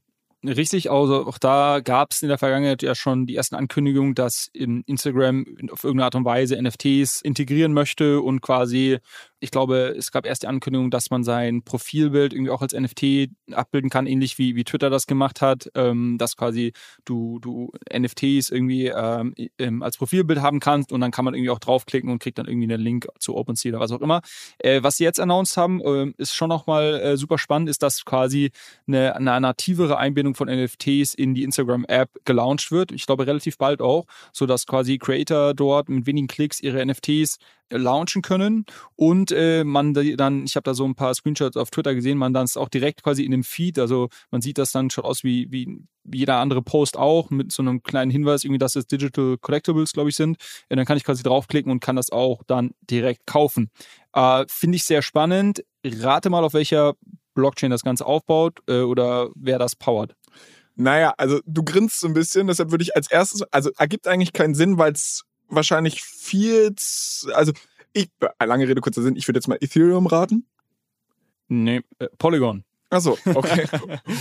B: Richtig, also auch da gab es in der Vergangenheit ja schon die ersten Ankündigungen, dass Instagram auf irgendeine Art und Weise NFTs integrieren möchte und quasi ich glaube, es gab erst die Ankündigung, dass man sein Profilbild irgendwie auch als NFT abbilden kann, ähnlich wie, wie Twitter das gemacht hat, ähm, dass quasi du, du NFTs irgendwie ähm, als Profilbild haben kannst und dann kann man irgendwie auch draufklicken und kriegt dann irgendwie einen Link zu OpenSea oder was auch immer. Äh, was sie jetzt announced haben, äh, ist schon nochmal äh, super spannend, ist, dass quasi eine, eine nativere Einbindung von NFTs in die Instagram-App gelauncht wird. Ich glaube, relativ bald auch, sodass quasi Creator dort mit wenigen Klicks ihre NFTs launchen können und äh, man dann, ich habe da so ein paar Screenshots auf Twitter gesehen, man dann es auch direkt quasi in dem Feed, also man sieht das dann schon aus wie, wie, jeder andere Post auch mit so einem kleinen Hinweis, irgendwie, dass es Digital Collectibles, glaube ich, sind. Und dann kann ich quasi draufklicken und kann das auch dann direkt kaufen. Äh, Finde ich sehr spannend. Rate mal, auf welcher Blockchain das Ganze aufbaut äh, oder wer das powert.
A: Naja, also du grinst so ein bisschen, deshalb würde ich als erstes, also ergibt eigentlich keinen Sinn, weil es wahrscheinlich viel, also ich, lange Rede, kurzer Sinn, ich würde jetzt mal Ethereum raten.
B: Nee, äh, Polygon.
A: Achso, okay.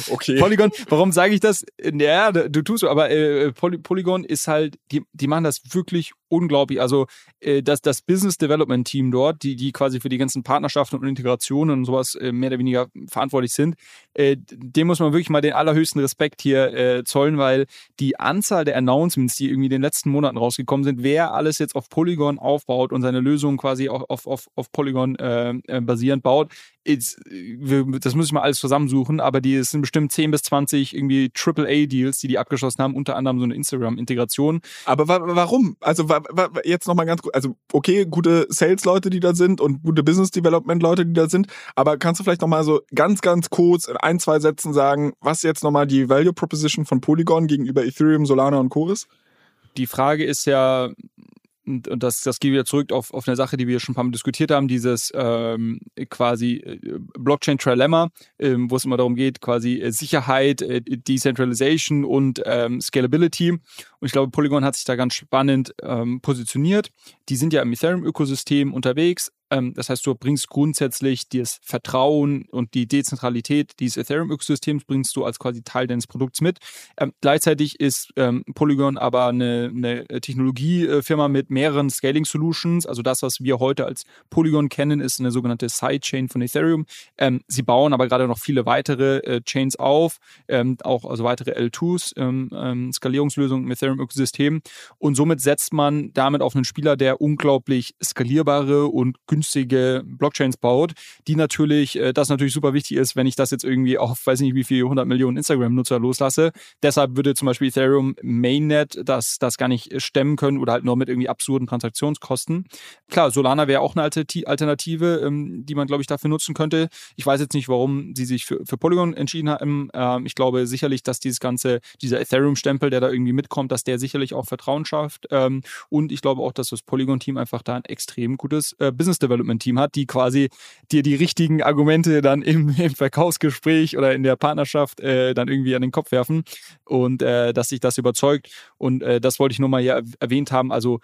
A: okay.
B: Polygon, warum sage ich das? Ja, du tust so, aber äh, Poly Polygon ist halt, die, die machen das wirklich unglaublich. Also äh, das, das Business Development Team dort, die, die quasi für die ganzen Partnerschaften und Integrationen und sowas äh, mehr oder weniger verantwortlich sind, äh, dem muss man wirklich mal den allerhöchsten Respekt hier äh, zollen, weil die Anzahl der Announcements, die irgendwie in den letzten Monaten rausgekommen sind, wer alles jetzt auf Polygon aufbaut und seine Lösungen quasi auch auf, auf, auf Polygon äh, äh basierend baut, ist, das muss ich mal alles zusammensuchen, aber die sind bestimmt 10 bis 20 irgendwie AAA-Deals, die die abgeschlossen haben, unter anderem so eine Instagram-Integration.
A: Aber wa warum? Also wa jetzt nochmal ganz gut, also okay, gute Sales-Leute, die da sind und gute Business-Development-Leute, die da sind, aber kannst du vielleicht nochmal so ganz, ganz kurz in ein, zwei Sätzen sagen, was jetzt nochmal die Value Proposition von Polygon gegenüber Ethereum, Solana und Chorus?
B: Die Frage ist ja, und, und das, das geht wieder zurück auf, auf eine Sache, die wir schon ein paar Mal diskutiert haben, dieses ähm, quasi äh, Blockchain-Trilemma, ähm, wo es immer darum geht, quasi äh, Sicherheit, äh, Decentralization und ähm, Scalability. Und ich glaube, Polygon hat sich da ganz spannend ähm, positioniert. Die sind ja im Ethereum-Ökosystem unterwegs, das heißt, du bringst grundsätzlich das Vertrauen und die Dezentralität dieses Ethereum-Ökosystems bringst du als quasi Teil deines Produkts mit. Ähm, gleichzeitig ist ähm, Polygon aber eine, eine Technologiefirma mit mehreren Scaling Solutions. Also das, was wir heute als Polygon kennen, ist eine sogenannte Sidechain von Ethereum. Ähm, sie bauen aber gerade noch viele weitere äh, Chains auf, ähm, auch also weitere L2s, ähm, Skalierungslösungen im Ethereum-Ökosystem. Und somit setzt man damit auf einen Spieler, der unglaublich skalierbare und günstige günstige Blockchains baut, die natürlich, äh, das natürlich super wichtig ist, wenn ich das jetzt irgendwie auf, weiß nicht wie viele 100 Millionen Instagram-Nutzer loslasse. Deshalb würde zum Beispiel Ethereum Mainnet das, das gar nicht stemmen können oder halt nur mit irgendwie absurden Transaktionskosten. Klar, Solana wäre auch eine Alternative, ähm, die man, glaube ich, dafür nutzen könnte. Ich weiß jetzt nicht, warum sie sich für, für Polygon entschieden haben. Ähm, ich glaube sicherlich, dass dieses ganze, dieser Ethereum-Stempel, der da irgendwie mitkommt, dass der sicherlich auch Vertrauen schafft. Ähm, und ich glaube auch, dass das Polygon-Team einfach da ein extrem gutes äh, Business Development Team hat, die quasi dir die richtigen Argumente dann im, im Verkaufsgespräch oder in der Partnerschaft äh, dann irgendwie an den Kopf werfen und äh, dass sich das überzeugt. Und äh, das wollte ich nur mal hier erwähnt haben. Also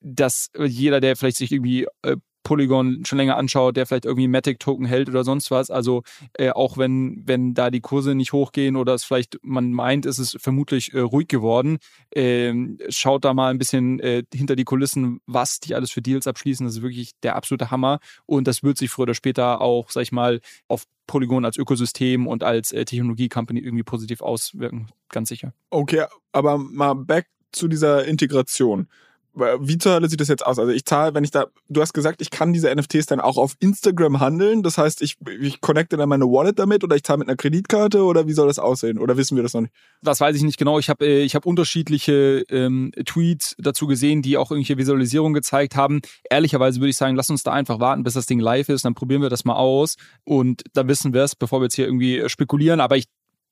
B: dass jeder, der vielleicht sich irgendwie äh, Polygon schon länger anschaut, der vielleicht irgendwie Matic-Token hält oder sonst was. Also äh, auch wenn, wenn da die Kurse nicht hochgehen oder es vielleicht man meint, ist es vermutlich äh, ruhig geworden, äh, schaut da mal ein bisschen äh, hinter die Kulissen, was die alles für Deals abschließen. Das ist wirklich der absolute Hammer. Und das wird sich früher oder später auch, sag ich mal, auf Polygon als Ökosystem und als äh, Technologie-Company irgendwie positiv auswirken. Ganz sicher.
A: Okay, aber mal back zu dieser Integration wie zur Hölle sieht das jetzt aus? Also ich zahle, wenn ich da, du hast gesagt, ich kann diese NFTs dann auch auf Instagram handeln. Das heißt, ich, ich connecte dann meine Wallet damit oder ich zahle mit einer Kreditkarte oder wie soll das aussehen? Oder wissen wir das noch nicht?
B: Das weiß ich nicht genau. Ich habe äh, ich hab unterschiedliche ähm, Tweets dazu gesehen, die auch irgendwelche Visualisierungen gezeigt haben. Ehrlicherweise würde ich sagen, lass uns da einfach warten, bis das Ding live ist. Dann probieren wir das mal aus und dann wissen wir es, bevor wir jetzt hier irgendwie spekulieren. Aber ich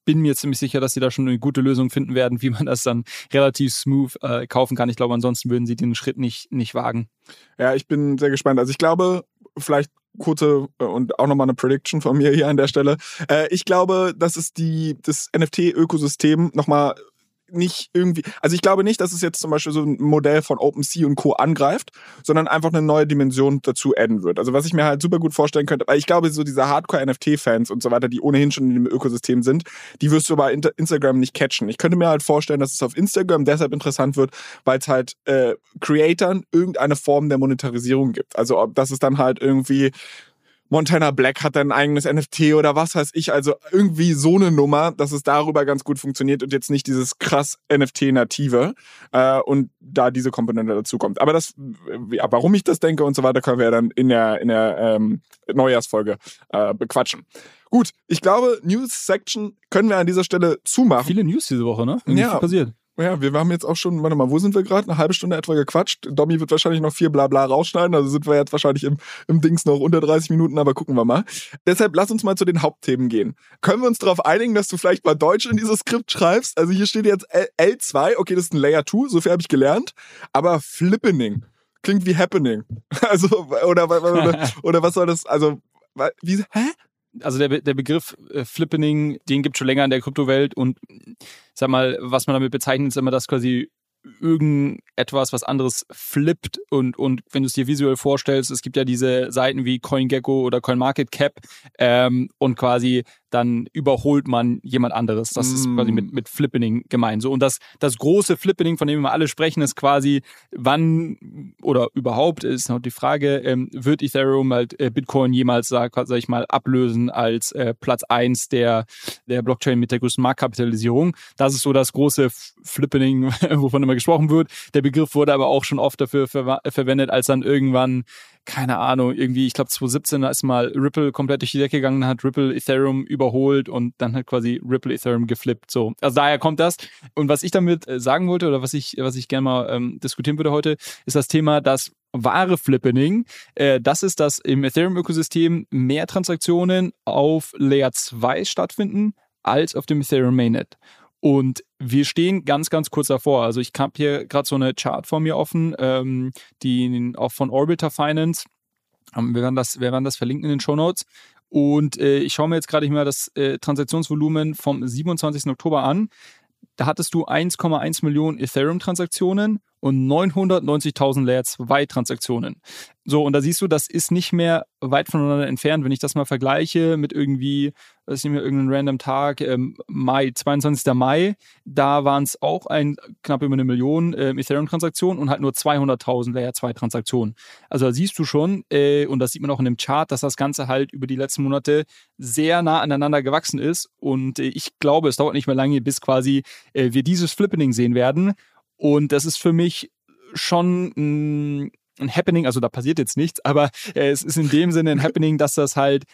B: bin mir ziemlich sicher, dass sie da schon eine gute Lösung finden werden, wie man das dann relativ smooth äh, kaufen kann. Ich glaube, ansonsten würden sie den Schritt nicht, nicht wagen.
A: Ja, ich bin sehr gespannt. Also ich glaube, vielleicht kurze äh, und auch nochmal eine Prediction von mir hier an der Stelle. Äh, ich glaube, dass es die, das NFT-Ökosystem nochmal nicht irgendwie, also ich glaube nicht, dass es jetzt zum Beispiel so ein Modell von OpenSea und Co. angreift, sondern einfach eine neue Dimension dazu adden wird. Also was ich mir halt super gut vorstellen könnte, weil ich glaube, so diese Hardcore-NFT-Fans und so weiter, die ohnehin schon in dem Ökosystem sind, die wirst du bei Instagram nicht catchen. Ich könnte mir halt vorstellen, dass es auf Instagram deshalb interessant wird, weil es halt äh, Creatern irgendeine Form der Monetarisierung gibt. Also ob das ist dann halt irgendwie Montana Black hat ein eigenes NFT oder was weiß ich. Also irgendwie so eine Nummer, dass es darüber ganz gut funktioniert und jetzt nicht dieses krass NFT-Native äh, und da diese Komponente dazu kommt. Aber das, ja, warum ich das denke und so weiter, können wir ja dann in der, in der ähm, Neujahrsfolge äh, bequatschen. Gut, ich glaube, News Section können wir an dieser Stelle zumachen.
B: Viele News diese Woche, ne? Irgendwie
A: ja.
B: passiert.
A: Ja, wir haben jetzt auch schon, warte mal, wo sind wir gerade? Eine halbe Stunde etwa gequatscht. Domi wird wahrscheinlich noch viel Blabla rausschneiden, also sind wir jetzt wahrscheinlich im, im Dings noch unter 30 Minuten, aber gucken wir mal. Deshalb lass uns mal zu den Hauptthemen gehen. Können wir uns darauf einigen, dass du vielleicht mal Deutsch in dieses Skript schreibst? Also hier steht jetzt L 2 okay, das ist ein Layer 2, so viel habe ich gelernt, aber Flippening klingt wie Happening. Also, oder, oder, oder was soll das, also, wie, hä?
B: Also der, der Begriff äh, Flippening, den gibt schon länger in der Kryptowelt und sag mal, was man damit bezeichnet, ist immer, dass quasi irgendetwas, was anderes flippt und, und wenn du es dir visuell vorstellst, es gibt ja diese Seiten wie CoinGecko oder CoinMarketCap ähm, und quasi dann überholt man jemand anderes. Das mm. ist quasi mit, mit Flippening gemeint. So, und das, das große Flippening, von dem wir alle sprechen, ist quasi, wann oder überhaupt, ist noch die Frage, ähm, wird Ethereum halt äh, Bitcoin jemals, sag, sag ich mal, ablösen als äh, Platz eins der, der Blockchain mit der größten Marktkapitalisierung? Das ist so das große Flippening, wovon immer gesprochen wird. Der Begriff wurde aber auch schon oft dafür ver verwendet, als dann irgendwann keine Ahnung, irgendwie, ich glaube 2017 ist mal Ripple komplett durch die Decke gegangen, hat Ripple Ethereum überholt und dann hat quasi Ripple Ethereum geflippt. So, also daher kommt das. Und was ich damit äh, sagen wollte oder was ich, was ich gerne mal ähm, diskutieren würde heute, ist das Thema, dass wahre Flippening, äh, das ist, dass im Ethereum-Ökosystem mehr Transaktionen auf Layer 2 stattfinden als auf dem Ethereum Mainnet. Und wir stehen ganz, ganz kurz davor. Also ich habe hier gerade so eine Chart vor mir offen, ähm, die auch von Orbiter Finance. Ähm, wir werden das, wir werden das verlinken in den Show Notes. Und äh, ich schaue mir jetzt gerade mal das äh, Transaktionsvolumen vom 27. Oktober an. Da hattest du 1,1 Millionen Ethereum-Transaktionen und 990.000 Layer 2 Transaktionen. So, und da siehst du, das ist nicht mehr weit voneinander entfernt. Wenn ich das mal vergleiche mit irgendwie, was ist nicht mehr irgendeinen random Tag, ähm, Mai, 22. Mai, da waren es auch ein knapp über eine Million äh, Ethereum-Transaktionen und halt nur 200.000 Layer 2 Transaktionen. Also da siehst du schon, äh, und das sieht man auch in dem Chart, dass das Ganze halt über die letzten Monate sehr nah aneinander gewachsen ist. Und äh, ich glaube, es dauert nicht mehr lange, bis quasi äh, wir dieses Flippening sehen werden. Und das ist für mich schon ein, ein Happening, also da passiert jetzt nichts, aber äh, es ist in dem Sinne ein Happening, dass das halt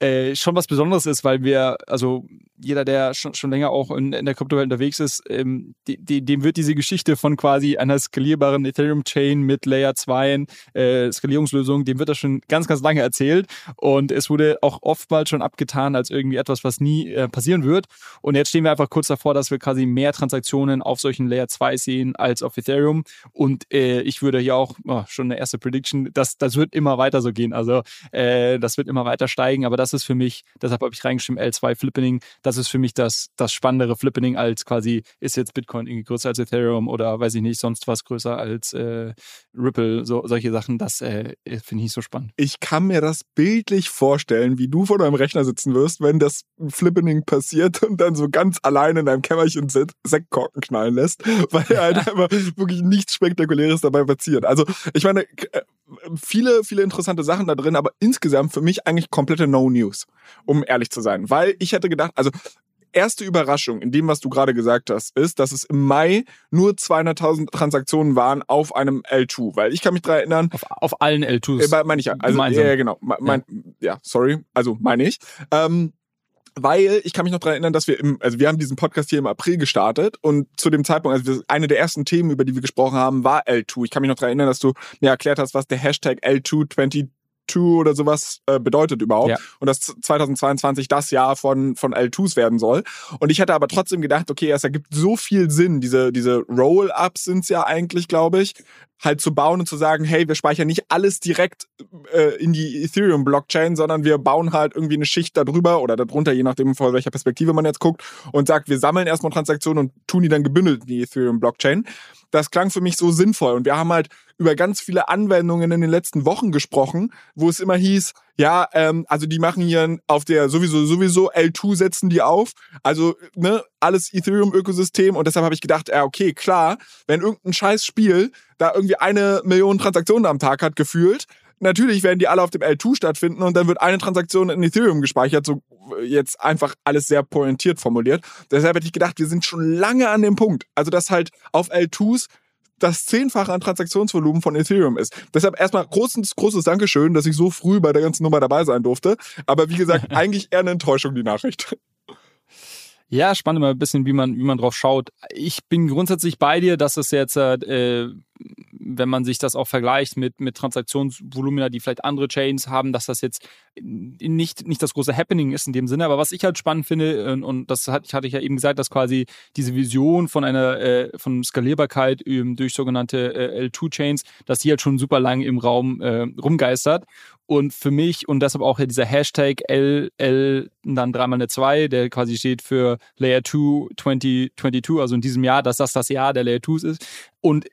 B: äh, schon was Besonderes ist, weil wir, also jeder, der schon, schon länger auch in, in der Kryptowelt unterwegs ist, ähm, die, die, dem wird diese Geschichte von quasi einer skalierbaren Ethereum-Chain mit Layer 2 äh, Skalierungslösung, dem wird das schon ganz, ganz lange erzählt. Und es wurde auch oftmals schon abgetan als irgendwie etwas, was nie äh, passieren wird. Und jetzt stehen wir einfach kurz davor, dass wir quasi mehr Transaktionen auf solchen Layer 2 sehen als auf Ethereum. Und äh, ich würde hier auch oh, schon eine erste Prediction, dass das wird immer weiter so gehen. Also äh, das wird immer weiter steigen, aber das das ist für mich, deshalb habe ich reingeschrieben, L2 Flippening, das ist für mich das, das spannendere Flippening als quasi, ist jetzt Bitcoin irgendwie größer als Ethereum oder weiß ich nicht, sonst was größer als äh, Ripple, so, solche Sachen, das äh, finde ich so spannend.
A: Ich kann mir das bildlich vorstellen, wie du vor deinem Rechner sitzen wirst, wenn das Flippening passiert und dann so ganz alleine in deinem Kämmerchen Sektkorken knallen lässt, weil halt einfach wirklich nichts Spektakuläres dabei passiert. Also ich meine, äh, viele, viele interessante Sachen da drin, aber insgesamt für mich eigentlich komplette No-News, um ehrlich zu sein. Weil ich hätte gedacht, also erste Überraschung in dem, was du gerade gesagt hast, ist, dass es im Mai nur 200.000 Transaktionen waren auf einem L2. Weil ich kann mich daran erinnern.
B: Auf, auf allen L2s.
A: Äh, meine ich ja. Also, ja, genau. Mein, ja. ja. sorry. Also meine ich. Ähm, weil ich kann mich noch daran erinnern, dass wir im, also wir haben diesen Podcast hier im April gestartet und zu dem Zeitpunkt, also eine der ersten Themen, über die wir gesprochen haben, war L2. Ich kann mich noch daran erinnern, dass du mir erklärt hast, was der Hashtag L2 20 2 oder sowas äh, bedeutet überhaupt. Ja. Und dass 2022 das Jahr von, von L2s werden soll. Und ich hatte aber trotzdem gedacht, okay, es ergibt so viel Sinn. Diese, diese Roll-Ups sind's ja eigentlich, glaube ich halt zu bauen und zu sagen, hey, wir speichern nicht alles direkt äh, in die Ethereum-Blockchain, sondern wir bauen halt irgendwie eine Schicht darüber oder darunter, je nachdem, von welcher Perspektive man jetzt guckt, und sagt, wir sammeln erstmal Transaktionen und tun die dann gebündelt in die Ethereum-Blockchain. Das klang für mich so sinnvoll. Und wir haben halt über ganz viele Anwendungen in den letzten Wochen gesprochen, wo es immer hieß, ja, ähm, also die machen hier auf der sowieso, sowieso L2 setzen die auf. Also, ne, alles Ethereum-Ökosystem. Und deshalb habe ich gedacht, ja, okay, klar, wenn irgendein scheiß Spiel da irgendwie eine Million Transaktionen am Tag hat, gefühlt, natürlich werden die alle auf dem L2 stattfinden und dann wird eine Transaktion in Ethereum gespeichert, so jetzt einfach alles sehr pointiert formuliert. Deshalb hätte ich gedacht, wir sind schon lange an dem Punkt. Also, dass halt auf L2s das Zehnfache an Transaktionsvolumen von Ethereum ist. Deshalb erstmal großes, großes Dankeschön, dass ich so früh bei der ganzen Nummer dabei sein durfte. Aber wie gesagt, eigentlich eher eine Enttäuschung, die Nachricht.
B: Ja, spannend mal ein bisschen, wie man, wie man drauf schaut. Ich bin grundsätzlich bei dir, dass es jetzt äh, wenn man sich das auch vergleicht mit, mit Transaktionsvolumina, die vielleicht andere Chains haben, dass das jetzt nicht, nicht das große Happening ist in dem Sinne. Aber was ich halt spannend finde, und, und das hatte ich ja eben gesagt, dass quasi diese Vision von einer äh, von Skalierbarkeit durch sogenannte äh, L2-Chains, dass die halt schon super lang im Raum äh, rumgeistert. Und für mich, und deshalb auch dieser Hashtag LL dann dreimal eine 2, der quasi steht für Layer 2 2022, also in diesem Jahr, dass das das Jahr der Layer 2s ist. Und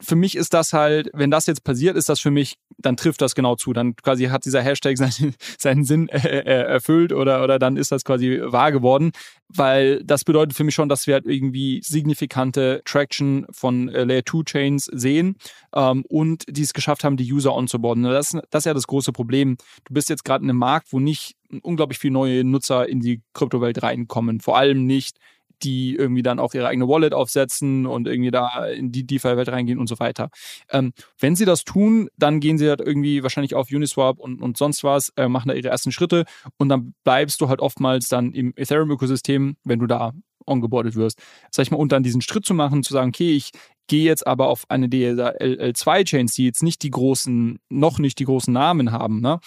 B: für mich ist das halt, wenn das jetzt passiert, ist das für mich, dann trifft das genau zu. Dann quasi hat dieser Hashtag seinen, seinen Sinn äh, äh, erfüllt oder, oder dann ist das quasi wahr geworden. Weil das bedeutet für mich schon, dass wir halt irgendwie signifikante Traction von äh, Layer 2 Chains sehen ähm, und die es geschafft haben, die User onzuboarden. Das, das ist ja das große Problem. Du bist jetzt gerade in einem Markt, wo nicht unglaublich viele neue Nutzer in die Kryptowelt reinkommen. Vor allem nicht die irgendwie dann auch ihre eigene Wallet aufsetzen und irgendwie da in die DeFi-Welt reingehen und so weiter. Ähm, wenn sie das tun, dann gehen sie halt irgendwie wahrscheinlich auf Uniswap und, und sonst was, äh, machen da ihre ersten Schritte und dann bleibst du halt oftmals dann im Ethereum-Ökosystem, wenn du da ongeboardet wirst. Sag ich mal, und dann diesen Schritt zu machen, zu sagen, okay, ich gehe jetzt aber auf eine dieser L2-Chains, die jetzt nicht die großen, noch nicht die großen Namen haben, ne?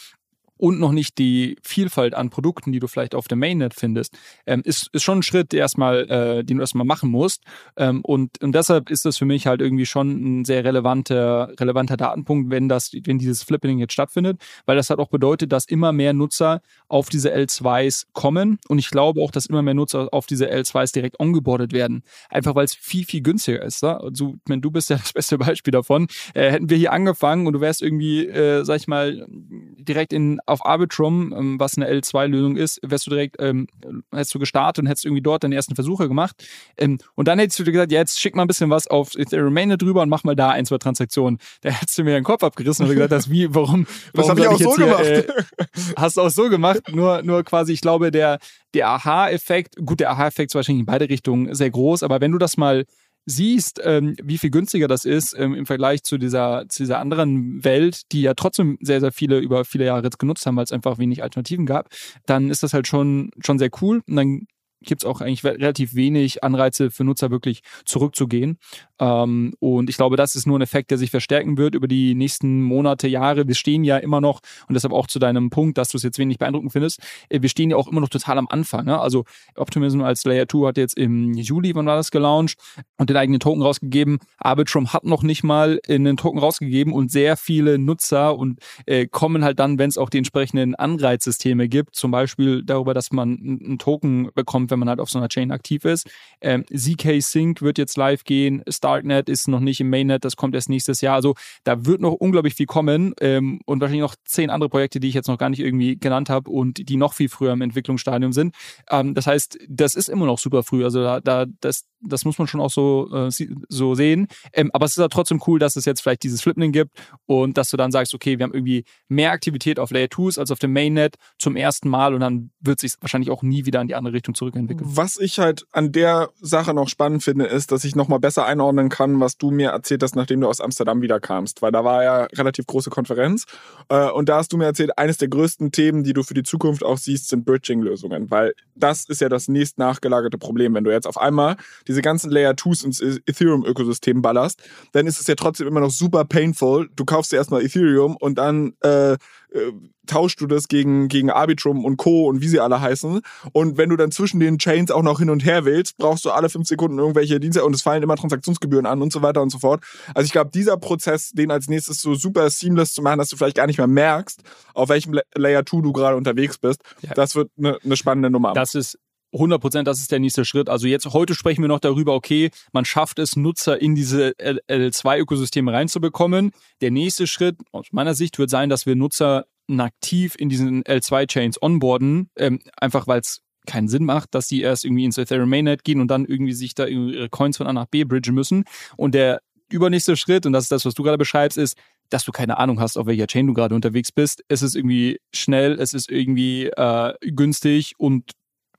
B: Und noch nicht die Vielfalt an Produkten, die du vielleicht auf dem Mainnet findest, ähm, ist, ist schon ein Schritt, erstmal, äh, den du erstmal machen musst. Ähm, und, und deshalb ist das für mich halt irgendwie schon ein sehr relevanter, relevanter Datenpunkt, wenn das, wenn dieses Flipping jetzt stattfindet, weil das halt auch bedeutet, dass immer mehr Nutzer auf diese L2s kommen. Und ich glaube auch, dass immer mehr Nutzer auf diese L2s direkt ongeboardet werden. Einfach weil es viel, viel günstiger ist. Ne? Also, wenn du bist ja das beste Beispiel davon. Äh, hätten wir hier angefangen und du wärst irgendwie, äh, sag ich mal, direkt in auf Arbitrum, ähm, was eine L2-Lösung ist, wärst du direkt, ähm, hättest du gestartet und hättest irgendwie dort deine ersten Versuche gemacht. Ähm, und dann hättest du dir gesagt, ja, jetzt schick mal ein bisschen was auf Ethereum Mainnet drüber und mach mal da ein, zwei Transaktionen. Da hättest du mir den Kopf abgerissen und gesagt, das wie, warum, warum
A: das habe ich auch so hier, gemacht. Äh,
B: hast du auch so gemacht, nur, nur quasi, ich glaube, der, der Aha-Effekt, gut, der Aha-Effekt ist wahrscheinlich in beide Richtungen sehr groß, aber wenn du das mal siehst, ähm, wie viel günstiger das ist ähm, im Vergleich zu dieser, zu dieser anderen Welt, die ja trotzdem sehr, sehr viele über viele Jahre jetzt genutzt haben, weil es einfach wenig Alternativen gab, dann ist das halt schon, schon sehr cool. Und dann gibt es auch eigentlich relativ wenig Anreize für Nutzer wirklich zurückzugehen. Ähm, und ich glaube, das ist nur ein Effekt, der sich verstärken wird über die nächsten Monate, Jahre. Wir stehen ja immer noch, und deshalb auch zu deinem Punkt, dass du es jetzt wenig beeindruckend findest, äh, wir stehen ja auch immer noch total am Anfang. Ne? Also Optimism als Layer 2 hat jetzt im Juli, wann war das, gelauncht und den eigenen Token rausgegeben. Arbitrum hat noch nicht mal einen Token rausgegeben und sehr viele Nutzer und äh, kommen halt dann, wenn es auch die entsprechenden Anreizsysteme gibt, zum Beispiel darüber, dass man einen Token bekommt, wenn man halt auf so einer Chain aktiv ist. Ähm, ZK Sync wird jetzt live gehen, Starknet ist noch nicht im Mainnet, das kommt erst nächstes Jahr. Also da wird noch unglaublich viel kommen ähm, und wahrscheinlich noch zehn andere Projekte, die ich jetzt noch gar nicht irgendwie genannt habe und die noch viel früher im Entwicklungsstadium sind. Ähm, das heißt, das ist immer noch super früh. Also da, da das, das muss man schon auch so, äh, so sehen. Ähm, aber es ist ja trotzdem cool, dass es jetzt vielleicht dieses Flipping gibt und dass du dann sagst, okay, wir haben irgendwie mehr Aktivität auf Layer 2s als auf dem Mainnet zum ersten Mal und dann wird sich wahrscheinlich auch nie wieder in die andere Richtung zurück entwickeln.
A: Was ich halt an der Sache noch spannend finde, ist, dass ich nochmal besser einordnen kann, was du mir erzählt hast, nachdem du aus Amsterdam wiederkamst. Weil da war ja relativ große Konferenz. Äh, und da hast du mir erzählt, eines der größten Themen, die du für die Zukunft auch siehst, sind Bridging-Lösungen. Weil das ist ja das nächst nachgelagerte Problem. Wenn du jetzt auf einmal diese ganzen Layer 2s ins Ethereum-Ökosystem ballerst, dann ist es ja trotzdem immer noch super painful. Du kaufst dir erstmal Ethereum und dann äh, äh, tauschst du das gegen, gegen Arbitrum und Co. und wie sie alle heißen. Und wenn du dann zwischen den Chains auch noch hin und her willst, brauchst du alle fünf Sekunden irgendwelche Dienste und es fallen immer Transaktionsgebühren an und so weiter und so fort. Also ich glaube, dieser Prozess, den als nächstes so super seamless zu machen, dass du vielleicht gar nicht mehr merkst, auf welchem Layer 2 du gerade unterwegs bist, ja. das wird eine, eine spannende Nummer.
B: Das ist 100 Prozent, das ist der nächste Schritt. Also jetzt heute sprechen wir noch darüber, okay, man schafft es, Nutzer in diese L2-Ökosysteme reinzubekommen. Der nächste Schritt aus meiner Sicht wird sein, dass wir Nutzer nativ in diesen L2-Chains onboarden, ähm, einfach weil es keinen Sinn macht, dass die erst irgendwie ins Ethereum Mainnet gehen und dann irgendwie sich da ihre Coins von A nach B bridgen müssen. Und der übernächste Schritt, und das ist das, was du gerade beschreibst, ist, dass du keine Ahnung hast, auf welcher Chain du gerade unterwegs bist. Es ist irgendwie schnell, es ist irgendwie äh, günstig und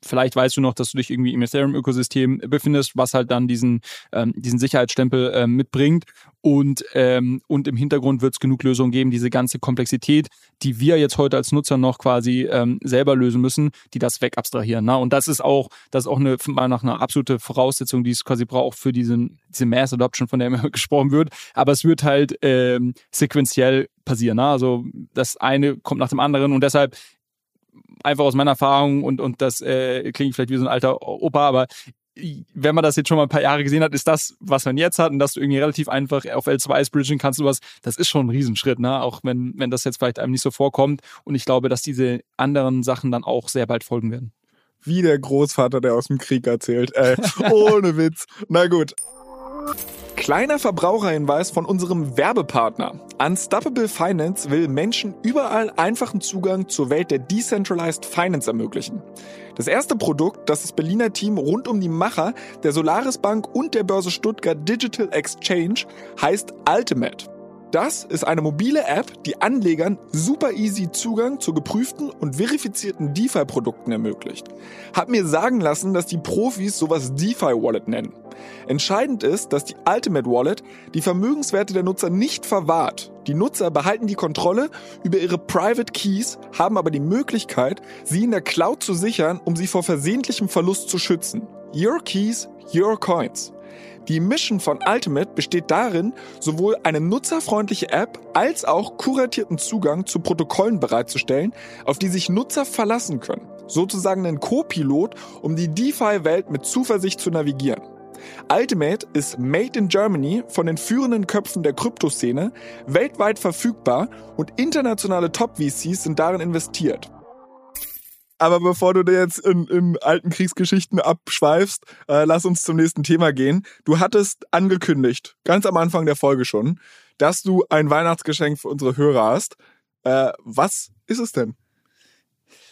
B: Vielleicht weißt du noch, dass du dich irgendwie im Ethereum-Ökosystem befindest, was halt dann diesen, ähm, diesen Sicherheitsstempel ähm, mitbringt. Und, ähm, und im Hintergrund wird es genug Lösungen geben, diese ganze Komplexität, die wir jetzt heute als Nutzer noch quasi ähm, selber lösen müssen, die das wegabstrahieren. Ne? Und das ist auch, das ist auch eine, mal nach einer absolute Voraussetzung, die es quasi braucht für diesen, diese Mass Adoption, von der immer gesprochen wird. Aber es wird halt ähm, sequenziell passieren. Ne? Also das eine kommt nach dem anderen und deshalb einfach aus meiner Erfahrung und, und das äh, klingt vielleicht wie so ein alter Opa, aber wenn man das jetzt schon mal ein paar Jahre gesehen hat, ist das, was man jetzt hat und dass du irgendwie relativ einfach auf L2s bridgen kannst, sowas, das ist schon ein Riesenschritt, ne? Auch wenn, wenn das jetzt vielleicht einem nicht so vorkommt. Und ich glaube, dass diese anderen Sachen dann auch sehr bald folgen werden.
A: Wie der Großvater, der aus dem Krieg erzählt. Äh, ohne Witz. Na gut. Kleiner Verbraucherhinweis von unserem Werbepartner. Unstoppable Finance will Menschen überall einfachen Zugang zur Welt der Decentralized Finance ermöglichen. Das erste Produkt, das das Berliner Team rund um die Macher der Solaris Bank und der Börse Stuttgart Digital Exchange heißt Ultimate. Das ist eine mobile App, die Anlegern super easy Zugang zu geprüften und verifizierten DeFi-Produkten ermöglicht. Hab mir sagen lassen, dass die Profis sowas DeFi-Wallet nennen. Entscheidend ist, dass die Ultimate Wallet die Vermögenswerte der Nutzer nicht verwahrt. Die Nutzer behalten die Kontrolle über ihre Private Keys, haben aber die Möglichkeit, sie in der Cloud zu sichern, um sie vor versehentlichem Verlust zu schützen. Your Keys, Your Coins. Die Mission von Ultimate besteht darin, sowohl eine nutzerfreundliche App als auch kuratierten Zugang zu Protokollen bereitzustellen, auf die sich Nutzer verlassen können. Sozusagen ein Co-Pilot, um die DeFi-Welt mit Zuversicht zu navigieren. Ultimate ist made in Germany von den führenden Köpfen der Kryptoszene, weltweit verfügbar und internationale Top-VCs sind darin investiert. Aber bevor du dir jetzt in, in alten Kriegsgeschichten abschweifst, äh, lass uns zum nächsten Thema gehen. Du hattest angekündigt, ganz am Anfang der Folge schon, dass du ein Weihnachtsgeschenk für unsere Hörer hast. Äh, was ist es denn?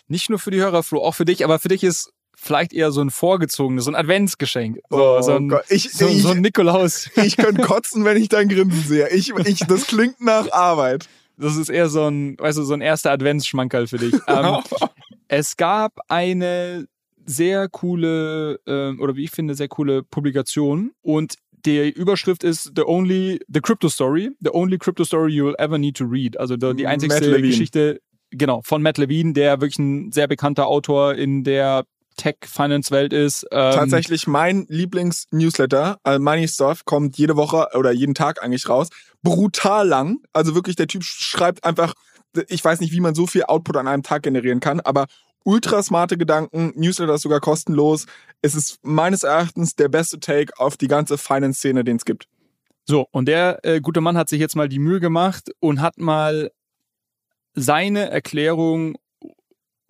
B: Nicht nur für die Hörer, Flo, auch für dich, aber für dich ist vielleicht eher so ein vorgezogenes, so ein Adventsgeschenk. So,
A: oh
B: so, ein,
A: ich,
B: so,
A: ich,
B: so ein Nikolaus.
A: Ich könnte kotzen, wenn ich dein Grinsen sehe. Ich, ich, das klingt nach Arbeit.
B: Das ist eher so ein, weißt du, so ein erster Adventsschmankerl für dich. Ähm, es gab eine sehr coole, äh, oder wie ich finde, sehr coole Publikation und die Überschrift ist The Only, The Crypto Story, The Only Crypto Story You'll Ever Need to Read. Also die einzigste Geschichte, genau, von Matt Levine, der wirklich ein sehr bekannter Autor in der Tech-Finance-Welt ist.
A: Ähm Tatsächlich mein Lieblings-Newsletter, also Money Stuff, kommt jede Woche oder jeden Tag eigentlich raus. Brutal lang. Also wirklich, der Typ schreibt einfach, ich weiß nicht, wie man so viel Output an einem Tag generieren kann, aber ultra smarte Gedanken. Newsletter ist sogar kostenlos. Es ist meines Erachtens der beste Take auf die ganze Finance-Szene, den es gibt.
B: So, und der äh, gute Mann hat sich jetzt mal die Mühe gemacht und hat mal seine Erklärung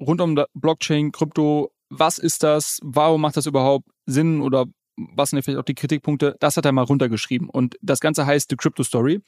B: rund um Blockchain, Krypto was ist das, warum macht das überhaupt Sinn oder was sind vielleicht auch die Kritikpunkte, das hat er mal runtergeschrieben. Und das Ganze heißt The Crypto Story.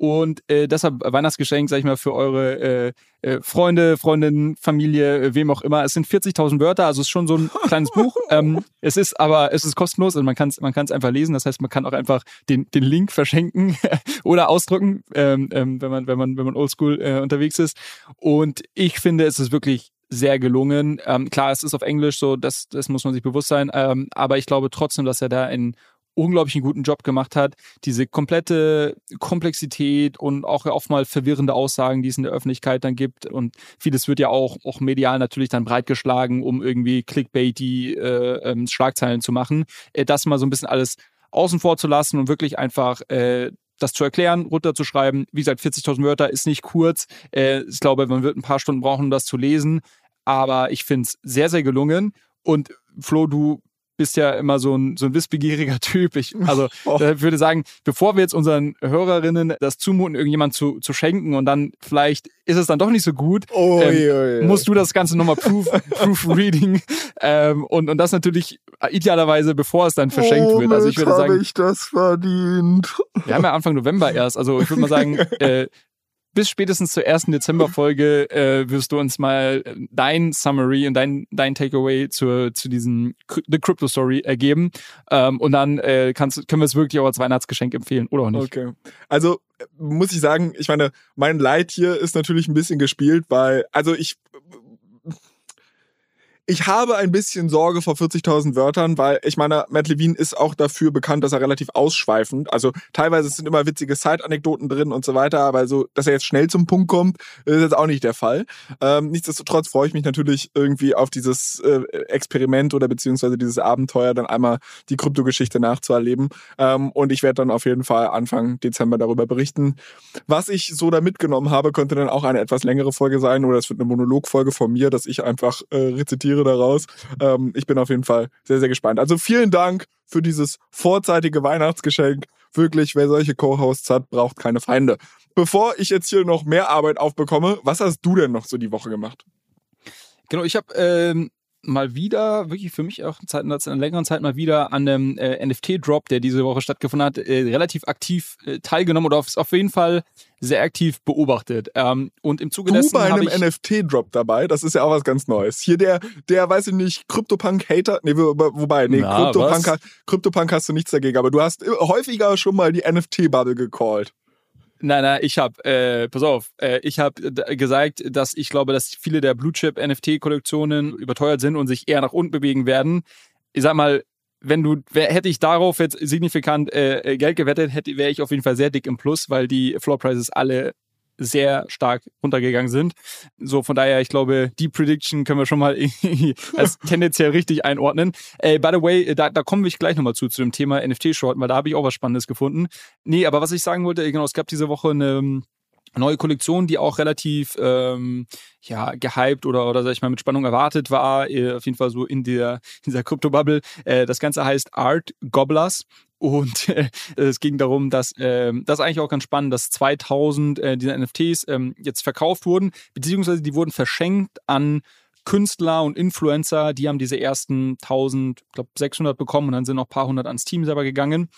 B: Und äh, deshalb Weihnachtsgeschenk, sag ich mal, für eure äh, äh, Freunde, Freundinnen, Familie, äh, wem auch immer. Es sind 40.000 Wörter, also es ist schon so ein kleines Buch. Ähm, es ist aber, es ist kostenlos und man kann es man kann's einfach lesen. Das heißt, man kann auch einfach den, den Link verschenken oder ausdrucken, ähm, ähm, wenn man, wenn man, wenn man oldschool äh, unterwegs ist. Und ich finde, es ist wirklich sehr gelungen. Ähm, klar, es ist auf Englisch so, das, das muss man sich bewusst sein, ähm, aber ich glaube trotzdem, dass er da einen unglaublich guten Job gemacht hat. Diese komplette Komplexität und auch oftmals verwirrende Aussagen, die es in der Öffentlichkeit dann gibt. Und vieles wird ja auch, auch medial natürlich dann breitgeschlagen, um irgendwie Clickbaity äh, ähm, Schlagzeilen zu machen. Äh, das mal so ein bisschen alles außen vor zu lassen und wirklich einfach äh, das zu erklären, runterzuschreiben. Wie gesagt, 40.000 Wörter ist nicht kurz. Äh, ich glaube, man wird ein paar Stunden brauchen, um das zu lesen. Aber ich finde es sehr, sehr gelungen. Und Flo, du bist ja immer so ein, so ein wissbegieriger Typ. Ich, also oh. ich würde sagen, bevor wir jetzt unseren Hörerinnen das zumuten, irgendjemand zu, zu schenken und dann vielleicht ist es dann doch nicht so gut, oh, ähm, ja, ja. musst du das Ganze nochmal proof, proofreading ähm, und, und das natürlich idealerweise, bevor es dann verschenkt
A: oh,
B: wird. Also
A: ich würde sagen, ich das verdient.
B: Wir haben ja Anfang November erst, also ich würde mal sagen, äh, bis spätestens zur ersten Dezemberfolge äh, wirst du uns mal dein Summary und dein, dein Takeaway zu, zu diesem The Crypto Story ergeben. Ähm, und dann äh, kannst, können wir es wirklich auch als Weihnachtsgeschenk empfehlen, oder auch nicht?
A: Okay. Also muss ich sagen, ich meine, mein Leid hier ist natürlich ein bisschen gespielt, weil, also ich ich habe ein bisschen Sorge vor 40.000 Wörtern, weil ich meine, Matt Levine ist auch dafür bekannt, dass er relativ ausschweifend, also teilweise sind immer witzige Side-Anekdoten drin und so weiter, aber so, dass er jetzt schnell zum Punkt kommt, ist jetzt auch nicht der Fall. Ähm, nichtsdestotrotz freue ich mich natürlich irgendwie auf dieses äh, Experiment oder beziehungsweise dieses Abenteuer, dann einmal die Kryptogeschichte nachzuerleben. Ähm, und ich werde dann auf jeden Fall Anfang Dezember darüber berichten. Was ich so da mitgenommen habe, könnte dann auch eine etwas längere Folge sein oder es wird eine Monologfolge von mir, dass ich einfach äh, rezitiere Tiere daraus. Ähm, ich bin auf jeden Fall sehr, sehr gespannt. Also vielen Dank für dieses vorzeitige Weihnachtsgeschenk. Wirklich, wer solche Co-Hosts hat, braucht keine Feinde. Bevor ich jetzt hier noch mehr Arbeit aufbekomme, was hast du denn noch so die Woche gemacht?
B: Genau, ich habe ähm, mal wieder, wirklich für mich auch seit einer längeren Zeit mal wieder an einem äh, NFT-Drop, der diese Woche stattgefunden hat, äh, relativ aktiv äh, teilgenommen oder auf, auf jeden Fall sehr aktiv beobachtet. Ähm, und im Zuge
A: du
B: dessen.
A: bei einem NFT-Drop dabei, das ist ja auch was ganz Neues. Hier der, der, weiß ich nicht, Crypto-Punk-Hater, nee, wobei, nee, Crypto-Punk, Crypto-Punk hast du nichts dagegen, aber du hast häufiger schon mal die NFT-Bubble gecallt.
B: Nein, nein, ich habe, äh, pass auf, äh, ich habe gesagt, dass ich glaube, dass viele der Blue Chip NFT-Kollektionen überteuert sind und sich eher nach unten bewegen werden. Ich sag mal, wenn du, hätte ich darauf jetzt signifikant äh, Geld gewettet, hätte, wäre ich auf jeden Fall sehr dick im Plus, weil die Floor Prices alle sehr stark runtergegangen sind. So, von daher, ich glaube, die Prediction können wir schon mal als tendenziell richtig einordnen. Äh, by the way, da, da kommen wir gleich nochmal zu, zu dem Thema NFT-Shorten, weil da habe ich auch was Spannendes gefunden. Nee, aber was ich sagen wollte, genau, es gab diese Woche eine neue Kollektion, die auch relativ ähm, ja gehypt oder oder sag ich mal mit Spannung erwartet war, äh, auf jeden Fall so in der in dieser Crypto Bubble. Äh, das Ganze heißt Art Gobblers und äh, es ging darum, dass äh, das ist eigentlich auch ganz spannend, dass 2000 äh, dieser NFTs äh, jetzt verkauft wurden, beziehungsweise die wurden verschenkt an Künstler und Influencer, die haben diese ersten 1000, ich glaube 600 bekommen und dann sind noch ein paar hundert ans Team selber gegangen.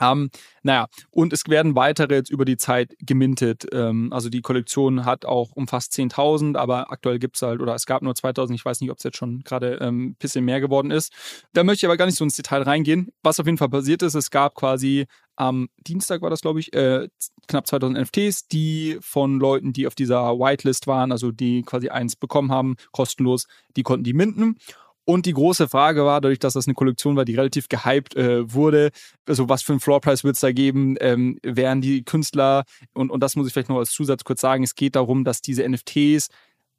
B: Ähm, naja, und es werden weitere jetzt über die Zeit gemintet. Ähm, also die Kollektion hat auch um fast 10.000, aber aktuell gibt es halt, oder es gab nur 2.000. Ich weiß nicht, ob es jetzt schon gerade ein ähm, bisschen mehr geworden ist. Da möchte ich aber gar nicht so ins Detail reingehen. Was auf jeden Fall passiert ist, es gab quasi am Dienstag war das, glaube ich, äh, knapp 2000 NFTs, die von Leuten, die auf dieser Whitelist waren, also die quasi eins bekommen haben, kostenlos, die konnten die minden. Und die große Frage war, dadurch, dass das eine Kollektion war, die relativ gehypt äh, wurde, also was für einen Floorpreis wird es da geben, ähm, wären die Künstler, und, und das muss ich vielleicht noch als Zusatz kurz sagen, es geht darum, dass diese NFTs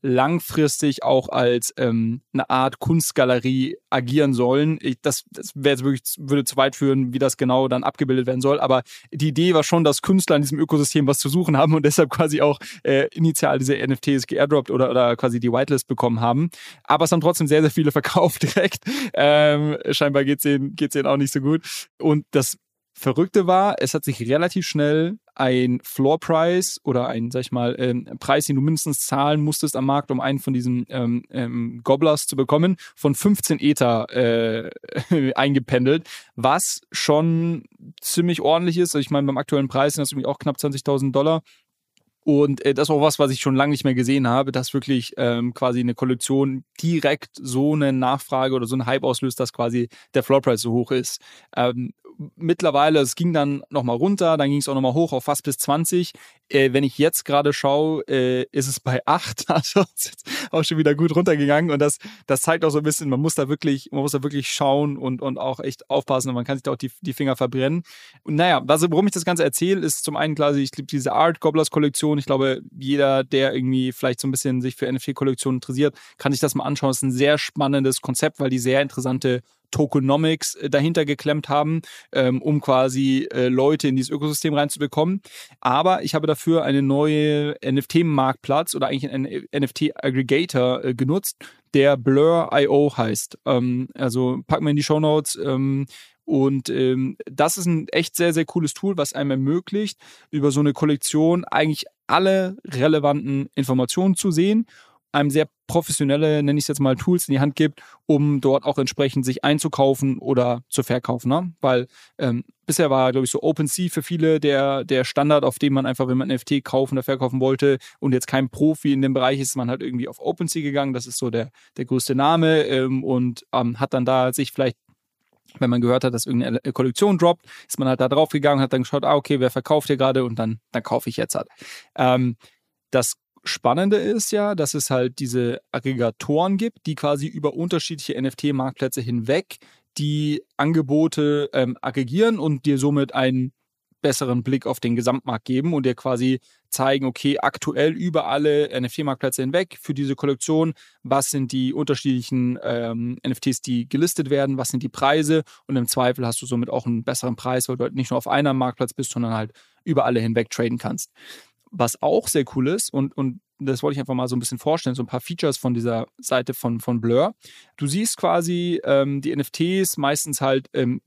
B: langfristig auch als ähm, eine Art Kunstgalerie agieren sollen. Ich, das das wäre wirklich, würde zu weit führen, wie das genau dann abgebildet werden soll. Aber die Idee war schon, dass Künstler in diesem Ökosystem was zu suchen haben und deshalb quasi auch äh, initial diese NFTs geairdroppt oder, oder quasi die Whitelist bekommen haben. Aber es haben trotzdem sehr, sehr viele verkauft direkt. Ähm, scheinbar geht es denen, geht's denen auch nicht so gut. Und das Verrückte war, es hat sich relativ schnell ein Floor Price oder ein, sag ich mal, ähm, Preis, den du mindestens zahlen musstest am Markt, um einen von diesen ähm, ähm, Gobblers zu bekommen, von 15 Ether äh, eingependelt, was schon ziemlich ordentlich ist. Also ich meine, beim aktuellen Preis sind das irgendwie auch knapp 20.000 Dollar. Und äh, das ist auch was, was ich schon lange nicht mehr gesehen habe, dass wirklich ähm, quasi eine Kollektion direkt so eine Nachfrage oder so einen Hype auslöst, dass quasi der Floorpreis so hoch ist. Ähm, mittlerweile, es ging dann nochmal runter, dann ging es auch nochmal hoch auf fast bis 20. Äh, wenn ich jetzt gerade schaue, äh, ist es bei 8, also ist jetzt auch schon wieder gut runtergegangen und das, das zeigt auch so ein bisschen, man muss da wirklich, man muss da wirklich schauen und, und auch echt aufpassen und man kann sich da auch die, die Finger verbrennen. Und naja, was, warum ich das Ganze erzähle, ist zum einen klar, ich liebe diese Art Gobblers Kollektion. Ich glaube, jeder, der irgendwie vielleicht so ein bisschen sich für NFT-Kollektionen interessiert, kann sich das mal anschauen. Das ist ein sehr spannendes Konzept, weil die sehr interessante Tokenomics äh, dahinter geklemmt haben, ähm, um quasi äh, Leute in dieses Ökosystem reinzubekommen. Aber ich habe dafür eine neue NFT-Marktplatz oder eigentlich einen NFT-Aggregator äh, genutzt, der Blur.io heißt. Ähm, also packen wir in die Show Notes. Ähm, und ähm, das ist ein echt sehr, sehr cooles Tool, was einem ermöglicht, über so eine Kollektion eigentlich alle relevanten Informationen zu sehen einem sehr professionelle, nenne ich es jetzt mal, Tools in die Hand gibt, um dort auch entsprechend sich einzukaufen oder zu verkaufen. Ne? Weil ähm, bisher war, glaube ich, so OpenSea für viele der, der Standard, auf dem man einfach, wenn man NFT kaufen oder verkaufen wollte und jetzt kein Profi in dem Bereich ist, man halt irgendwie auf OpenSea gegangen. Das ist so der, der größte Name ähm, und ähm, hat dann da sich vielleicht wenn man gehört hat, dass irgendeine Kollektion droppt, ist man halt da drauf gegangen, hat dann geschaut, ah, okay, wer verkauft hier gerade und dann, dann kaufe ich jetzt halt. Ähm, das Spannende ist ja, dass es halt diese Aggregatoren gibt, die quasi über unterschiedliche NFT-Marktplätze hinweg die Angebote ähm, aggregieren und dir somit einen besseren Blick auf den Gesamtmarkt geben und dir quasi zeigen, okay, aktuell über alle NFT-Marktplätze hinweg für diese Kollektion, was sind die unterschiedlichen ähm, NFTs, die gelistet werden, was sind die Preise und im Zweifel hast du somit auch einen besseren Preis, weil du halt nicht nur auf einem Marktplatz bist, sondern halt über alle hinweg traden kannst. Was auch sehr cool ist und, und das wollte ich einfach mal so ein bisschen vorstellen, so ein paar Features von dieser Seite von, von Blur. Du siehst quasi ähm, die NFTs meistens halt ähm,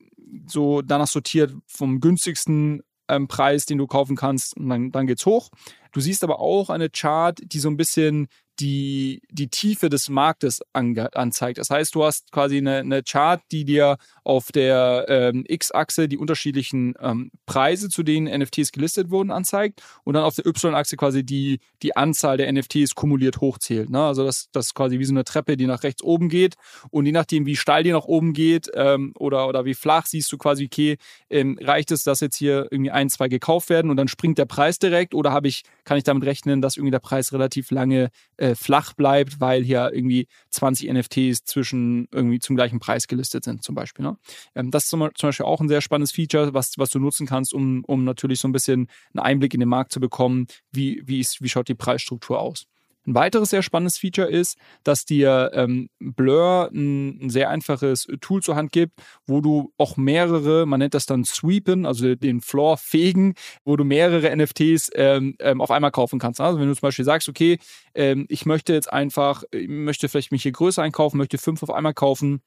B: so danach sortiert vom günstigsten ähm, Preis, den du kaufen kannst und dann, dann geht's hoch. Du siehst aber auch eine Chart, die so ein bisschen die, die Tiefe des Marktes anzeigt. Das heißt, du hast quasi eine, eine Chart, die dir auf der ähm, X-Achse die unterschiedlichen ähm, Preise, zu denen NFTs gelistet wurden, anzeigt und dann auf der Y-Achse quasi die, die Anzahl der NFTs kumuliert hochzählt. Ne? Also das, das ist quasi wie so eine Treppe, die nach rechts oben geht und je nachdem, wie steil die nach oben geht ähm, oder, oder wie flach, siehst du quasi, okay, ähm, reicht es, dass jetzt hier irgendwie ein, zwei gekauft werden und dann springt der Preis direkt oder habe ich, kann ich damit rechnen, dass irgendwie der Preis relativ lange äh, flach bleibt, weil hier irgendwie 20 NFTs zwischen irgendwie zum gleichen Preis gelistet sind, zum Beispiel. Ne? Ähm, das ist zum, Beispiel auch ein sehr spannendes Feature, was, was du nutzen kannst, um, um natürlich so ein bisschen einen Einblick in den Markt zu bekommen, wie, wie, ist, wie schaut die Preisstruktur aus. Ein weiteres sehr spannendes Feature ist, dass dir ähm, Blur ein, ein, sehr einfaches Tool zur Hand gibt, wo du auch mehrere, man nennt das dann Sweepen, also den Floor fegen, wo du mehrere NFTs ähm, ähm, auf einmal kaufen kannst. Also wenn du zum Beispiel sagst, okay, ähm, ich möchte jetzt einfach, ich möchte vielleicht mich hier größer einkaufen, möchte fünf auf einmal kaufen,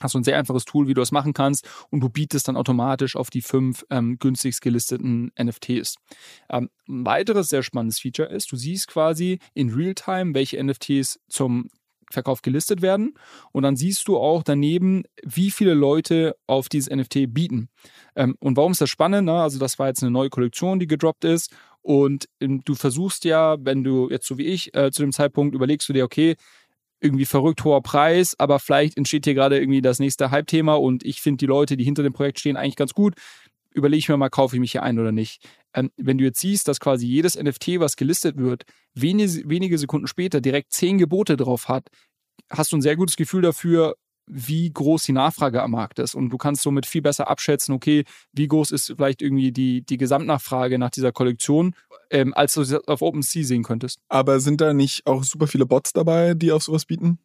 B: hast du ein sehr einfaches Tool, wie du das machen kannst und du bietest dann automatisch auf die fünf ähm, günstigst gelisteten NFTs. Ähm, ein weiteres sehr spannendes Feature ist, du siehst quasi in Realtime, welche NFTs zum Verkauf gelistet werden und dann siehst du auch daneben, wie viele Leute auf dieses NFT bieten. Ähm, und warum ist das spannend? Na, also das war jetzt eine neue Kollektion, die gedroppt ist und ähm, du versuchst ja, wenn du jetzt so wie ich äh, zu dem Zeitpunkt überlegst du dir, okay, irgendwie verrückt hoher Preis, aber vielleicht entsteht hier gerade irgendwie das nächste Hype-Thema und ich finde die Leute, die hinter dem Projekt stehen, eigentlich ganz gut. Überlege ich mir mal, kaufe ich mich hier ein oder nicht. Ähm, wenn du jetzt siehst, dass quasi jedes NFT, was gelistet wird, wenige, wenige Sekunden später direkt zehn Gebote drauf hat, hast du ein sehr gutes Gefühl dafür, wie groß die Nachfrage am Markt ist. Und du kannst somit viel besser abschätzen, okay, wie groß ist vielleicht irgendwie die, die Gesamtnachfrage nach dieser Kollektion, ähm, als du auf OpenSea sehen könntest.
A: Aber sind da nicht auch super viele Bots dabei, die auf sowas bieten?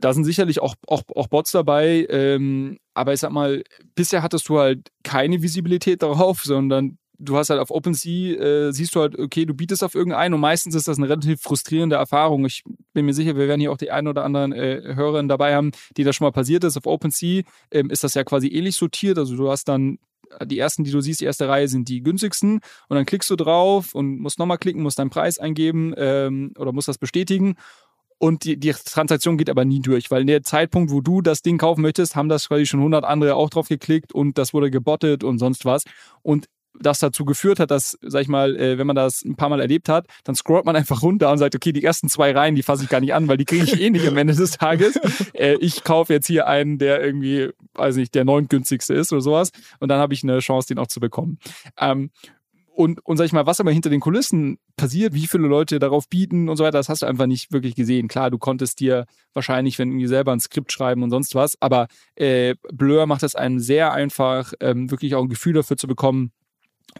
B: Da sind sicherlich auch, auch, auch Bots dabei, ähm, aber ich sag mal, bisher hattest du halt keine Visibilität darauf, sondern du hast halt auf OpenSea, äh, siehst du halt, okay, du bietest auf irgendeinen und meistens ist das eine relativ frustrierende Erfahrung. Ich bin mir sicher, wir werden hier auch die ein oder anderen äh, Hörerinnen dabei haben, die das schon mal passiert ist. Auf OpenSea ähm, ist das ja quasi ähnlich sortiert. Also du hast dann die ersten, die du siehst, die erste Reihe sind die günstigsten und dann klickst du drauf und musst nochmal klicken, musst deinen Preis eingeben ähm, oder musst das bestätigen und die, die Transaktion geht aber nie durch, weil in der Zeitpunkt, wo du das Ding kaufen möchtest, haben das quasi schon 100 andere auch drauf geklickt und das wurde gebottet und sonst was. Und das dazu geführt hat, dass, sag ich mal, äh, wenn man das ein paar Mal erlebt hat, dann scrollt man einfach runter und sagt, okay, die ersten zwei Reihen, die fasse ich gar nicht an, weil die kriege ich eh nicht am Ende des Tages. Äh, ich kaufe jetzt hier einen, der irgendwie, weiß nicht, der neuntgünstigste ist oder sowas und dann habe ich eine Chance, den auch zu bekommen. Ähm, und, und sag ich mal, was aber hinter den Kulissen passiert, wie viele Leute darauf bieten und so weiter, das hast du einfach nicht wirklich gesehen. Klar, du konntest dir wahrscheinlich, wenn irgendwie selber ein Skript schreiben und sonst was, aber äh, Blur macht es einem sehr einfach, ähm, wirklich auch ein Gefühl dafür zu bekommen,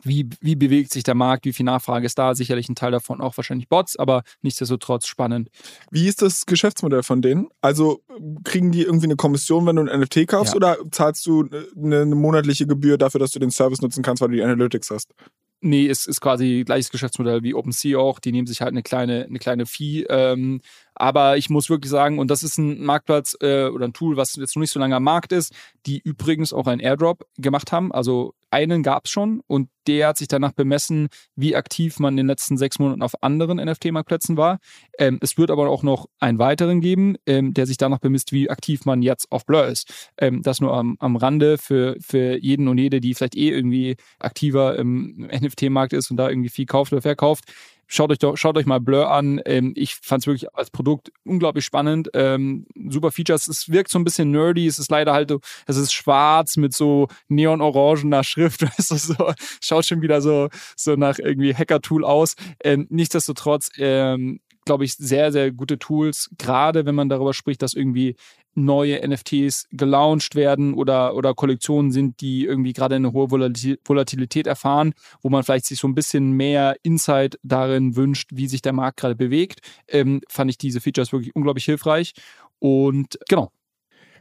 B: wie, wie bewegt sich der Markt, wie viel Nachfrage ist da, sicherlich ein Teil davon auch wahrscheinlich Bots, aber nichtsdestotrotz spannend.
A: Wie ist das Geschäftsmodell von denen? Also kriegen die irgendwie eine Kommission, wenn du ein NFT kaufst ja. oder zahlst du eine, eine monatliche Gebühr dafür, dass du den Service nutzen kannst, weil du die Analytics hast?
B: Nee, es ist quasi gleiches Geschäftsmodell wie OpenSea auch. Die nehmen sich halt eine kleine, eine kleine Fee. Ähm, aber ich muss wirklich sagen, und das ist ein Marktplatz äh, oder ein Tool, was jetzt noch nicht so lange am Markt ist, die übrigens auch einen Airdrop gemacht haben. Also einen gab es schon und der hat sich danach bemessen, wie aktiv man in den letzten sechs Monaten auf anderen NFT-Marktplätzen war. Ähm, es wird aber auch noch einen weiteren geben, ähm, der sich danach bemisst, wie aktiv man jetzt auf Blur ist. Ähm, das nur am, am Rande für, für jeden und jede, die vielleicht eh irgendwie aktiver im NFT-Markt ist und da irgendwie viel kauft oder verkauft. Schaut euch doch, schaut euch mal Blur an. Ähm, ich fand es wirklich als Produkt unglaublich spannend. Ähm, super Features. Es wirkt so ein bisschen nerdy. Es ist leider halt so, es ist schwarz mit so neon-orangener Schrift. Weißt du, so, schaut schon wieder so, so nach irgendwie Hacker-Tool aus. Ähm, nichtsdestotrotz, ähm, glaube ich, sehr, sehr gute Tools, gerade wenn man darüber spricht, dass irgendwie neue NFTs gelauncht werden oder, oder Kollektionen sind, die irgendwie gerade eine hohe Volatilität erfahren, wo man vielleicht sich so ein bisschen mehr Insight darin wünscht, wie sich der Markt gerade bewegt, ähm, fand ich diese Features wirklich unglaublich hilfreich. Und genau.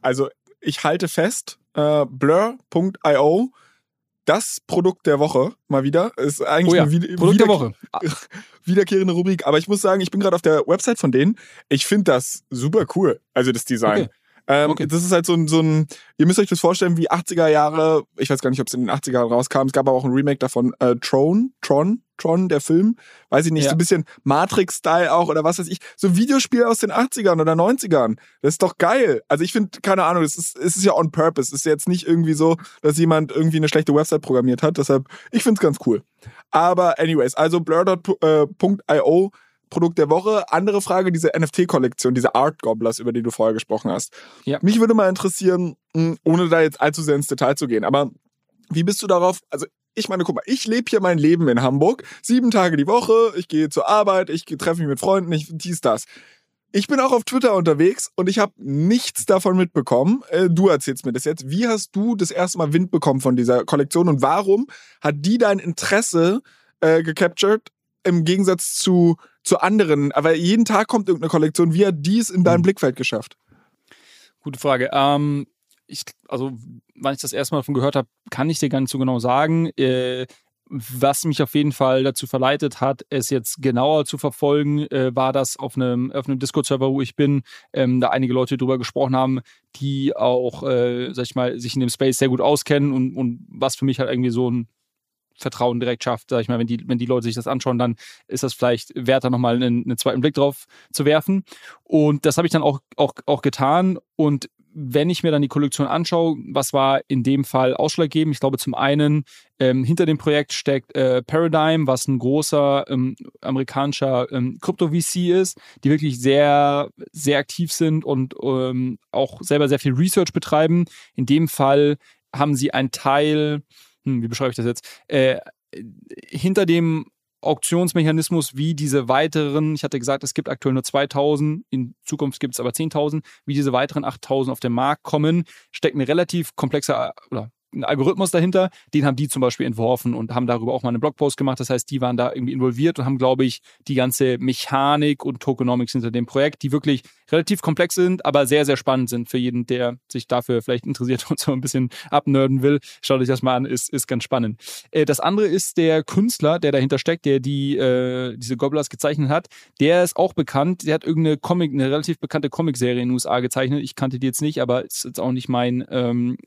A: Also ich halte fest, äh, blur.io das Produkt der Woche mal wieder. Ist eigentlich oh ja, eine
B: wieder, Produkt der Woche.
A: wiederkehrende Rubrik. Aber ich muss sagen, ich bin gerade auf der Website von denen. Ich finde das super cool. Also das Design. Okay. Ähm, okay. Das ist halt so ein, so ein, ihr müsst euch das vorstellen wie 80er Jahre, ich weiß gar nicht, ob es in den 80er Jahren rauskam, es gab aber auch ein Remake davon, äh, Tron, Tron, Tron, der Film, weiß ich nicht, ja. so ein bisschen Matrix-Style auch oder was weiß ich, so ein Videospiel aus den 80ern oder 90ern. Das ist doch geil. Also ich finde, keine Ahnung, es ist, es ist ja on purpose. Es ist jetzt nicht irgendwie so, dass jemand irgendwie eine schlechte Website programmiert hat. Deshalb, ich finde es ganz cool. Aber anyways, also blur.io Produkt der Woche. Andere Frage, diese NFT-Kollektion, diese Art Gobblers, über die du vorher gesprochen hast. Ja. Mich würde mal interessieren, hm, ohne da jetzt allzu sehr ins Detail zu gehen, aber wie bist du darauf, also ich meine, guck mal, ich lebe hier mein Leben in Hamburg, sieben Tage die Woche, ich gehe zur Arbeit, ich treffe mich mit Freunden, ich dies, das. Ich bin auch auf Twitter unterwegs und ich habe nichts davon mitbekommen. Äh, du erzählst mir das jetzt. Wie hast du das erste Mal Wind bekommen von dieser Kollektion und warum hat die dein Interesse äh, gecaptured im Gegensatz zu zu anderen. Aber jeden Tag kommt irgendeine Kollektion. Wie hat dies in deinem hm. Blickfeld geschafft?
B: Gute Frage. Ähm, ich, also, wann ich das erste Mal davon gehört habe, kann ich dir gar nicht so genau sagen. Äh, was mich auf jeden Fall dazu verleitet hat, es jetzt genauer zu verfolgen, äh, war das auf einem, auf einem Discord-Server, wo ich bin, ähm, da einige Leute drüber gesprochen haben, die auch, äh, sag ich mal, sich in dem Space sehr gut auskennen und, und was für mich halt irgendwie so ein Vertrauen direkt schafft. Sag ich mal, wenn die, wenn die Leute sich das anschauen, dann ist das vielleicht wert, da nochmal einen, einen zweiten Blick drauf zu werfen. Und das habe ich dann auch, auch, auch getan. Und wenn ich mir dann die Kollektion anschaue, was war in dem Fall ausschlaggebend? Ich glaube, zum einen ähm, hinter dem Projekt steckt äh, Paradigm, was ein großer ähm, amerikanischer ähm, Krypto-VC ist, die wirklich sehr, sehr aktiv sind und ähm, auch selber sehr viel Research betreiben. In dem Fall haben sie einen Teil hm, wie beschreibe ich das jetzt? Äh, hinter dem Auktionsmechanismus, wie diese weiteren, ich hatte gesagt, es gibt aktuell nur 2000, in Zukunft gibt es aber 10.000, wie diese weiteren 8.000 auf den Markt kommen, steckt eine relativ komplexe oder ein Algorithmus dahinter, den haben die zum Beispiel entworfen und haben darüber auch mal einen Blogpost gemacht. Das heißt, die waren da irgendwie involviert und haben, glaube ich, die ganze Mechanik und Tokenomics hinter dem Projekt, die wirklich relativ komplex sind, aber sehr, sehr spannend sind für jeden, der sich dafür vielleicht interessiert und so ein bisschen abnörden will. Schaut euch das mal an, ist, ist ganz spannend. Äh, das andere ist der Künstler, der dahinter steckt, der die, äh, diese Gobblers gezeichnet hat. Der ist auch bekannt. Der hat irgendeine Comic, eine relativ bekannte Comicserie in den USA gezeichnet. Ich kannte die jetzt nicht, aber ist jetzt auch nicht mein, ähm,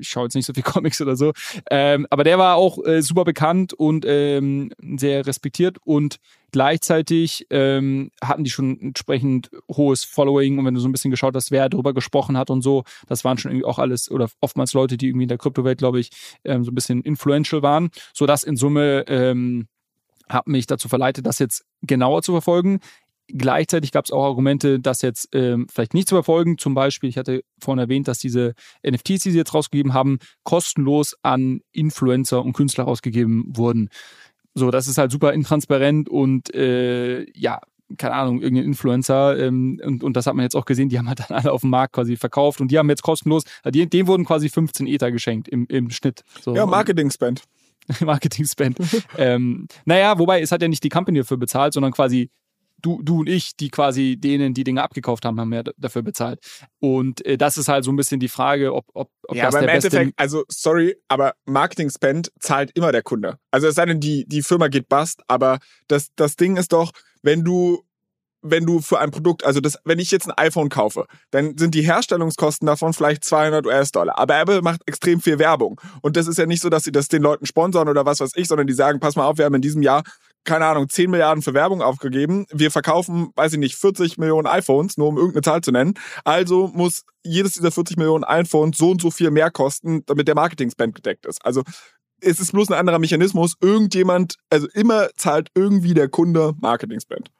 B: ich schaue jetzt nicht so viel Comics oder so. Ähm, aber der war auch äh, super bekannt und ähm, sehr respektiert und gleichzeitig ähm, hatten die schon entsprechend hohes Following und wenn du so ein bisschen geschaut hast, wer darüber gesprochen hat und so, das waren schon irgendwie auch alles oder oftmals Leute, die irgendwie in der Kryptowelt, glaube ich, ähm, so ein bisschen influential waren, sodass in Summe ähm, hat mich dazu verleitet, das jetzt genauer zu verfolgen. Gleichzeitig gab es auch Argumente, das jetzt ähm, vielleicht nicht zu verfolgen. Zum Beispiel, ich hatte vorhin erwähnt, dass diese NFTs, die sie jetzt rausgegeben haben, kostenlos an Influencer und Künstler rausgegeben wurden. So, das ist halt super intransparent und äh, ja, keine Ahnung, irgendein Influencer, ähm, und, und das hat man jetzt auch gesehen, die haben halt dann alle auf dem Markt quasi verkauft und die haben jetzt kostenlos, die, denen wurden quasi 15 Ether geschenkt im, im Schnitt.
A: So. Ja, Marketing-Spend.
B: Marketing-Spend. ähm, naja, wobei es hat ja nicht die Company dafür bezahlt, sondern quasi du, du und ich, die quasi denen die Dinge abgekauft haben, haben ja dafür bezahlt. Und äh, das ist halt so ein bisschen die Frage, ob, ob, ob
A: ja,
B: das
A: aber
B: der
A: im
B: beste...
A: Endeffekt, also sorry, aber Marketing Spend zahlt immer der Kunde. Also es sei denn, die, die Firma geht bust, aber das, das Ding ist doch, wenn du wenn du für ein Produkt, also das, wenn ich jetzt ein iPhone kaufe, dann sind die Herstellungskosten davon vielleicht 200 US-Dollar. Aber Apple macht extrem viel Werbung. Und das ist ja nicht so, dass sie das den Leuten sponsern oder was weiß ich, sondern die sagen, pass mal auf, wir haben in diesem Jahr keine Ahnung, 10 Milliarden für Werbung aufgegeben. Wir verkaufen, weiß ich nicht, 40 Millionen iPhones, nur um irgendeine Zahl zu nennen. Also muss jedes dieser 40 Millionen iPhones so und so viel mehr kosten, damit der Marketing-Spend gedeckt ist. Also es ist bloß ein anderer Mechanismus. Irgendjemand, also immer zahlt irgendwie der Kunde Marketing-Spend.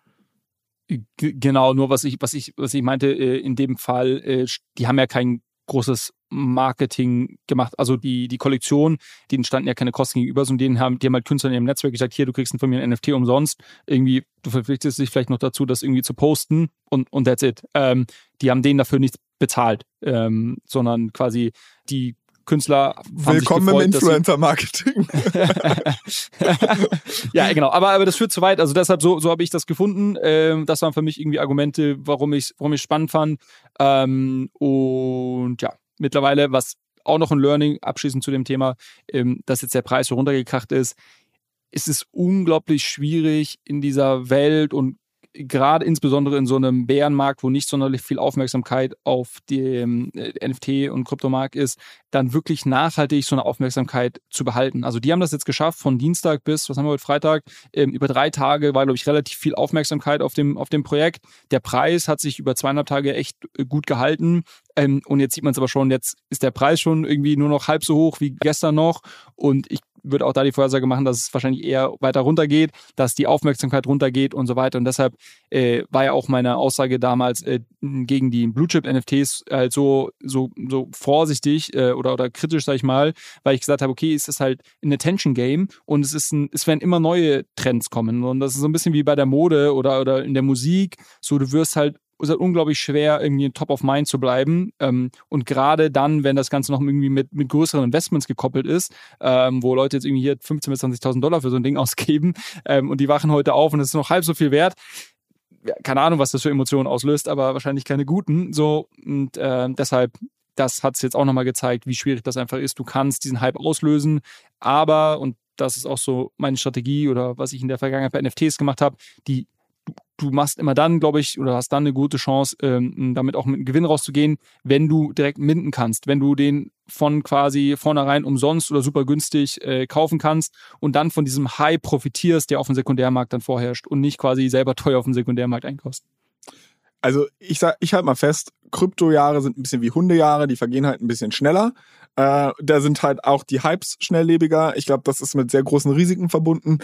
B: Genau, nur was ich, was ich, was ich meinte, äh, in dem Fall, äh, die haben ja kein großes Marketing gemacht. Also die, die Kollektion, denen standen ja keine Kosten gegenüber, sondern denen haben, die haben halt Künstler in ihrem Netzwerk gesagt, hier, du kriegst von mir ein NFT umsonst. Irgendwie, du verpflichtest dich vielleicht noch dazu, das irgendwie zu posten und, und that's it. Ähm, die haben denen dafür nichts bezahlt, ähm, sondern quasi die Künstler haben
A: Willkommen
B: sich gefreut,
A: im Influencer-Marketing.
B: ja, genau. Aber, aber das führt zu weit. Also deshalb, so, so habe ich das gefunden. Ähm, das waren für mich irgendwie Argumente, warum ich es warum spannend fand. Ähm, und ja, mittlerweile, was auch noch ein Learning abschließend zu dem Thema, ähm, dass jetzt der Preis so runtergekracht ist, ist es unglaublich schwierig in dieser Welt und gerade insbesondere in so einem Bärenmarkt, wo nicht sonderlich viel Aufmerksamkeit auf dem äh, NFT und Kryptomarkt ist, dann wirklich nachhaltig so eine Aufmerksamkeit zu behalten. Also die haben das jetzt geschafft von Dienstag bis, was haben wir heute Freitag, ähm, über drei Tage war, glaube ich, relativ viel Aufmerksamkeit auf dem, auf dem Projekt. Der Preis hat sich über zweieinhalb Tage echt äh, gut gehalten. Ähm, und jetzt sieht man es aber schon, jetzt ist der Preis schon irgendwie nur noch halb so hoch wie gestern noch. Und ich würde auch da die Vorhersage machen, dass es wahrscheinlich eher weiter runtergeht, dass die Aufmerksamkeit runtergeht und so weiter. Und deshalb äh, war ja auch meine Aussage damals äh, gegen die Blue Chip NFTs halt so, so, so vorsichtig äh, oder, oder kritisch, sag ich mal, weil ich gesagt habe, okay, es ist halt ein Attention Game und es ist ein, es werden immer neue Trends kommen. Und das ist so ein bisschen wie bei der Mode oder, oder in der Musik. So, du wirst halt ist halt unglaublich schwer, irgendwie top of mind zu bleiben. Ähm, und gerade dann, wenn das Ganze noch irgendwie mit, mit größeren Investments gekoppelt ist, ähm, wo Leute jetzt irgendwie hier 15.000 bis 20.000 Dollar für so ein Ding ausgeben ähm, und die wachen heute auf und es ist noch halb so viel wert. Ja, keine Ahnung, was das für Emotionen auslöst, aber wahrscheinlich keine guten. So, und äh, deshalb das hat es jetzt auch nochmal gezeigt, wie schwierig das einfach ist. Du kannst diesen Hype auslösen, aber, und das ist auch so meine Strategie oder was ich in der Vergangenheit bei NFTs gemacht habe, die du machst immer dann, glaube ich, oder hast dann eine gute Chance, ähm, damit auch mit Gewinn rauszugehen, wenn du direkt minden kannst, wenn du den von quasi vornherein umsonst oder super günstig äh, kaufen kannst und dann von diesem High profitierst, der auf dem Sekundärmarkt dann vorherrscht und nicht quasi selber teuer auf dem Sekundärmarkt einkaufst.
A: Also ich sag, ich halte mal fest, Kryptojahre sind ein bisschen wie Hundejahre, die vergehen halt ein bisschen schneller. Äh, da sind halt auch die Hypes schnelllebiger. Ich glaube, das ist mit sehr großen Risiken verbunden.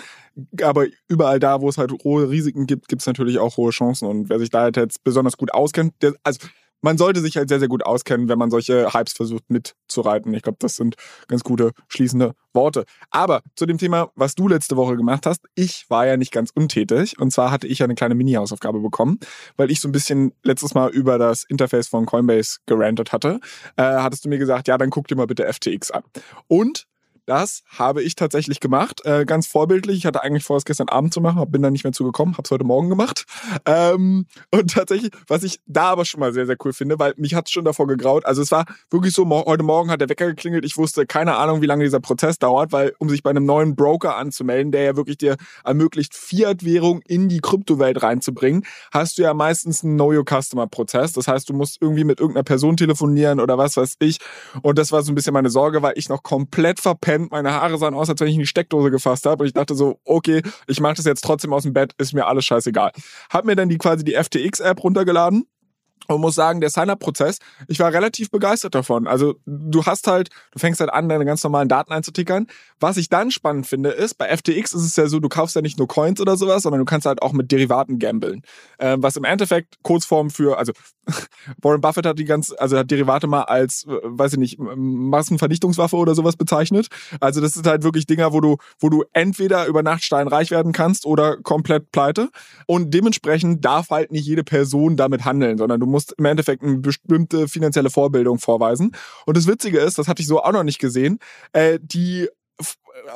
A: Aber überall da, wo es halt hohe Risiken gibt, gibt es natürlich auch hohe Chancen. Und wer sich da halt jetzt besonders gut auskennt, der, also man sollte sich halt sehr, sehr gut auskennen, wenn man solche Hypes versucht mitzureiten. Ich glaube, das sind ganz gute schließende Worte. Aber zu dem Thema, was du letzte Woche gemacht hast, ich war ja nicht ganz untätig. Und zwar hatte ich ja eine kleine Mini-Hausaufgabe bekommen, weil ich so ein bisschen letztes Mal über das Interface von Coinbase gerantet hatte. Äh, hattest du mir gesagt, ja, dann guck dir mal bitte FTX an. Und Das habe ich tatsächlich gemacht, äh, ganz vorbildlich. Ich hatte eigentlich vor, es gestern Abend zu machen, bin dann nicht mehr zugekommen, habe es heute Morgen gemacht. Ähm, und tatsächlich, was ich da aber schon mal sehr, sehr cool finde, weil mich hat es schon davor gegraut. Also es war wirklich so, heute Morgen hat der Wecker geklingelt. Ich wusste keine Ahnung, wie lange dieser Prozess dauert, weil um sich bei einem neuen Broker anzumelden, der ja wirklich dir ermöglicht, Fiat-Währung in die Kryptowelt reinzubringen, hast du ja meistens einen Know-Your-Customer-Prozess. Das heißt, du musst irgendwie mit irgendeiner Person telefonieren oder was weiß ich. Und das war so ein bisschen meine Sorge, weil ich noch komplett verpennt, meine Haare sahen aus, als wenn ich in die Steckdose gefasst habe. Und ich dachte so, okay, ich mache das jetzt trotzdem aus dem Bett, ist mir alles scheißegal. Hab mir dann die quasi die FTX-App runtergeladen und muss sagen, der Sign-up-Prozess, ich war relativ begeistert davon. Also du hast halt, du fängst halt an, deine ganz normalen Daten einzutickern. Was ich dann spannend finde, ist, bei FTX ist es ja so, du kaufst ja nicht nur Coins oder sowas, sondern du kannst halt auch mit Derivaten gambeln. Ähm, was im Endeffekt Kurzform für, also Warren Buffett hat die ganz, also hat Derivate mal als, äh, weiß ich nicht, Massenvernichtungswaffe oder sowas bezeichnet. Also das ist halt wirklich Dinger, wo du, wo du entweder über Nacht steinreich werden kannst oder komplett pleite. Und dementsprechend darf halt nicht jede Person damit handeln, sondern du musst im Endeffekt eine bestimmte finanzielle Vorbildung vorweisen. Und das Witzige ist, das hatte ich so auch noch nicht gesehen, äh, die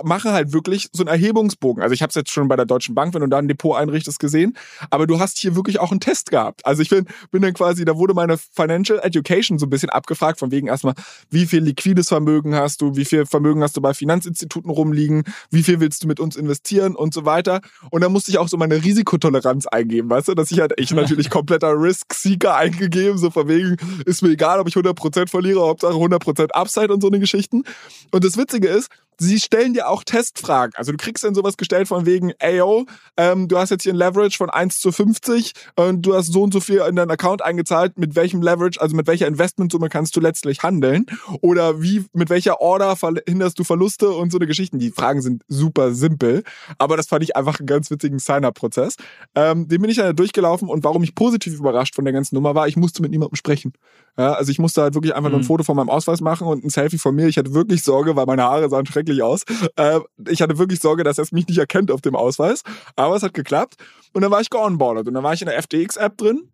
A: mache halt wirklich so einen Erhebungsbogen. Also ich habe es jetzt schon bei der Deutschen Bank, wenn du da ein Depot einrichtest, gesehen. Aber du hast hier wirklich auch einen Test gehabt. Also ich bin, bin dann quasi, da wurde meine Financial Education so ein bisschen abgefragt, von wegen erstmal, wie viel liquides Vermögen hast du, wie viel Vermögen hast du bei Finanzinstituten rumliegen, wie viel willst du mit uns investieren und so weiter. Und dann musste ich auch so meine Risikotoleranz eingeben, weißt du, dass ich halt, ich natürlich kompletter Risk-Seeker eingegeben, so von wegen, ist mir egal, ob ich 100% verliere, Hauptsache 100% Upside und so eine Geschichten. Und das Witzige ist, sie stellen dir auch Testfragen. Also du kriegst dann sowas gestellt von wegen, ey yo, ähm, du hast jetzt hier ein Leverage von 1 zu 50 und du hast so und so viel in deinen Account eingezahlt. Mit welchem Leverage, also mit welcher Investmentsumme kannst du letztlich handeln? Oder wie, mit welcher Order verhinderst du Verluste und so eine Geschichten? Die Fragen sind super simpel, aber das fand ich einfach einen ganz witzigen Sign-up-Prozess. Ähm, den bin ich dann durchgelaufen und warum ich positiv überrascht von der ganzen Nummer war, ich musste mit niemandem sprechen. Ja, also ich musste halt wirklich einfach nur ein mhm. Foto von meinem Ausweis machen und ein Selfie von mir. Ich hatte wirklich Sorge, weil meine Haare sahen schrecklich aus. Äh, ich hatte wirklich Sorge, dass er es mich nicht erkennt auf dem Ausweis. Aber es hat geklappt. Und dann war ich geonboardet. Und dann war ich in der FTX-App drin.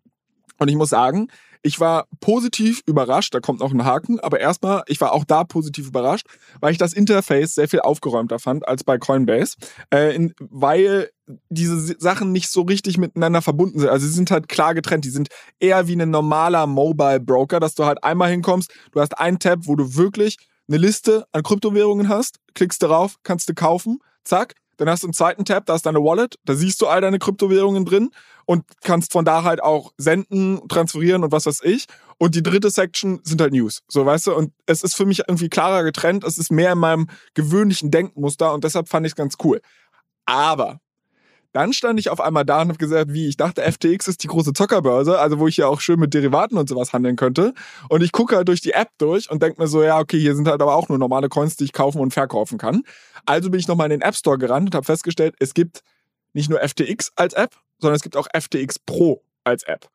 A: Und ich muss sagen, ich war positiv überrascht, da kommt noch ein Haken, aber erstmal, ich war auch da positiv überrascht, weil ich das Interface sehr viel aufgeräumter fand als bei Coinbase, äh, in, weil diese Sachen nicht so richtig miteinander verbunden sind. Also sie sind halt klar getrennt, die sind eher wie ein normaler Mobile Broker, dass du halt einmal hinkommst, du hast einen Tab, wo du wirklich eine Liste an Kryptowährungen hast, klickst darauf, kannst du kaufen, zack. Dann hast du einen zweiten Tab, da ist deine Wallet, da siehst du all deine Kryptowährungen drin und kannst von da halt auch senden, transferieren und was weiß ich. Und die dritte Section sind halt News. So, weißt du? Und es ist für mich irgendwie klarer getrennt. Es ist mehr in meinem gewöhnlichen Denkmuster und deshalb fand ich es ganz cool. Aber dann stand ich auf einmal da und habe gesagt, wie, ich dachte, FTX ist die große Zockerbörse, also wo ich ja auch schön mit Derivaten und sowas handeln könnte. Und ich gucke halt durch die App durch und denke mir so, ja, okay, hier sind halt aber auch nur normale Coins, die ich kaufen und verkaufen kann. Also bin ich nochmal in den App Store gerannt und habe festgestellt, es gibt nicht nur FTX als App, sondern es gibt auch FTX Pro als App.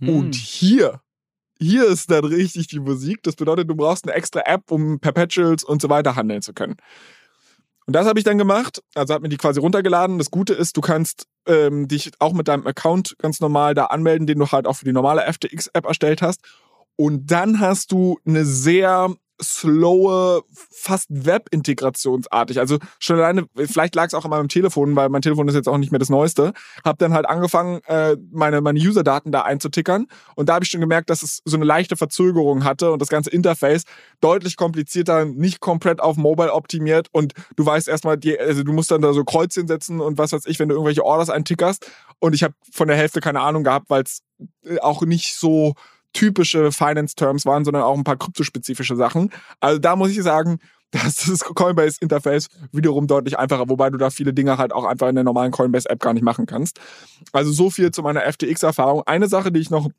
A: Hm. Und hier hier ist dann richtig die Musik. Das bedeutet, du brauchst eine extra App, um Perpetuals und so weiter handeln zu können. Und das habe ich dann gemacht, also habe mir die quasi runtergeladen. Das Gute ist, du kannst ähm, dich auch mit deinem Account ganz normal da anmelden, den du halt auch für die normale FTX-App erstellt hast. Und dann hast du eine sehr slowe, fast Web-integrationsartig. Also schon alleine, vielleicht lag es auch an meinem Telefon, weil mein Telefon ist jetzt auch nicht mehr das Neueste. Hab dann halt angefangen, äh, meine, meine User-Daten da einzutickern. Und da habe ich schon gemerkt, dass es so eine leichte Verzögerung hatte und das ganze Interface deutlich komplizierter, nicht komplett auf Mobile optimiert. Und du weißt erstmal, die, also du musst dann da so Kreuzchen setzen und was weiß ich, wenn du irgendwelche Orders eintickerst. Und ich habe von der Hälfte keine Ahnung gehabt, weil es äh, auch nicht so typische Finance-Terms waren, sondern auch ein paar kryptospezifische Sachen. Also da muss ich sagen, das ist das Coinbase-Interface wiederum deutlich einfacher, wobei du da viele Dinge halt auch einfach in der normalen Coinbase-App gar nicht machen kannst. Also so viel zu meiner FTX-Erfahrung. Eine Sache, die ich noch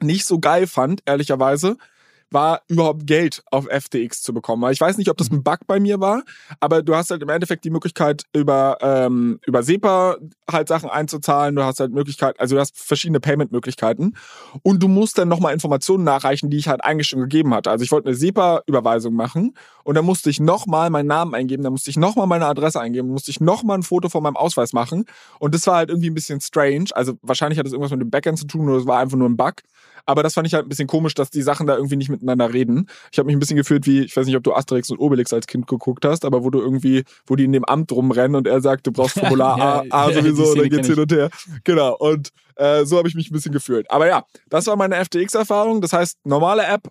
A: nicht so geil fand, ehrlicherweise, war überhaupt Geld auf FTX zu bekommen. Ich weiß nicht, ob das ein Bug bei mir war, aber du hast halt im Endeffekt die Möglichkeit, über, ähm, über SEPA halt Sachen einzuzahlen. Du hast halt Möglichkeit, also du hast verschiedene Payment-Möglichkeiten und du musst dann nochmal Informationen nachreichen, die ich halt eigentlich schon gegeben hatte. Also ich wollte eine SEPA-Überweisung machen und dann musste ich nochmal meinen Namen eingeben, dann musste ich nochmal meine Adresse eingeben, musste ich nochmal ein Foto von meinem Ausweis machen und das war halt irgendwie ein bisschen strange. Also wahrscheinlich hat das irgendwas mit dem Backend zu tun oder es war einfach nur ein Bug. aber das fand ich halt ein bisschen komisch, dass die Sachen da irgendwie nicht miteinander reden. Ich habe mich ein bisschen gefühlt wie, ich weiß nicht, ob du Asterix und Obelix als Kind geguckt hast, aber wo du irgendwie, wo die in dem Amt rumrennen und er sagt, du brauchst Formular ja, A, A sowieso, und dann geht's hin und her. Genau, und äh, so habe ich mich ein bisschen gefühlt. Aber ja, das war meine FTX-Erfahrung. Das heißt, normale App,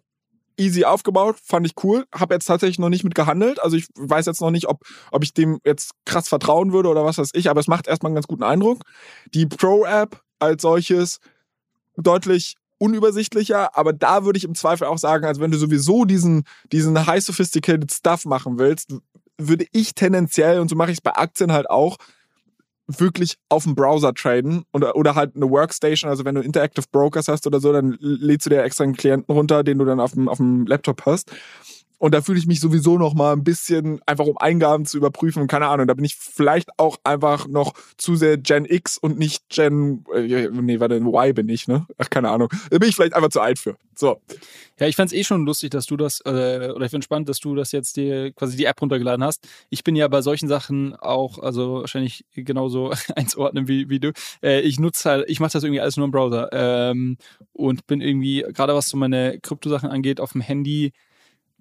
A: easy aufgebaut, fand ich cool. Habe jetzt tatsächlich noch nicht mit gehandelt. Also ich weiß jetzt noch nicht, ob, ob ich dem jetzt krass vertrauen würde oder was weiß ich, aber es macht erstmal einen ganz guten Eindruck. Die Pro-App als solches deutlich unübersichtlicher, aber da würde ich im Zweifel auch sagen, also wenn du sowieso diesen, diesen high sophisticated Stuff machen willst, würde ich tendenziell, und so mache ich es bei Aktien halt auch, wirklich auf dem Browser traden oder, oder halt eine Workstation. Also wenn du Interactive Brokers hast oder so, dann lädst du dir extra einen Klienten runter, den du dann auf dem, auf dem Laptop hast. Und da fühle ich mich sowieso noch mal ein bisschen, einfach um Eingaben zu überprüfen. Keine Ahnung, da bin ich vielleicht auch einfach noch zu sehr Gen X und nicht Gen, äh, nee, warte, Y bin ich, ne? Ach, keine Ahnung. Da bin ich vielleicht einfach zu alt für. So.
B: Ja, ich fand's eh schon lustig, dass du das, äh, oder ich finde spannend, dass du das jetzt dir quasi die App runtergeladen hast. Ich bin ja bei solchen Sachen auch, also wahrscheinlich genauso einzuordnen wie, wie du. Äh, ich nutze halt, ich mache das irgendwie alles nur im Browser. Ähm, und bin irgendwie, gerade was so meine Kryptosachen angeht, auf dem Handy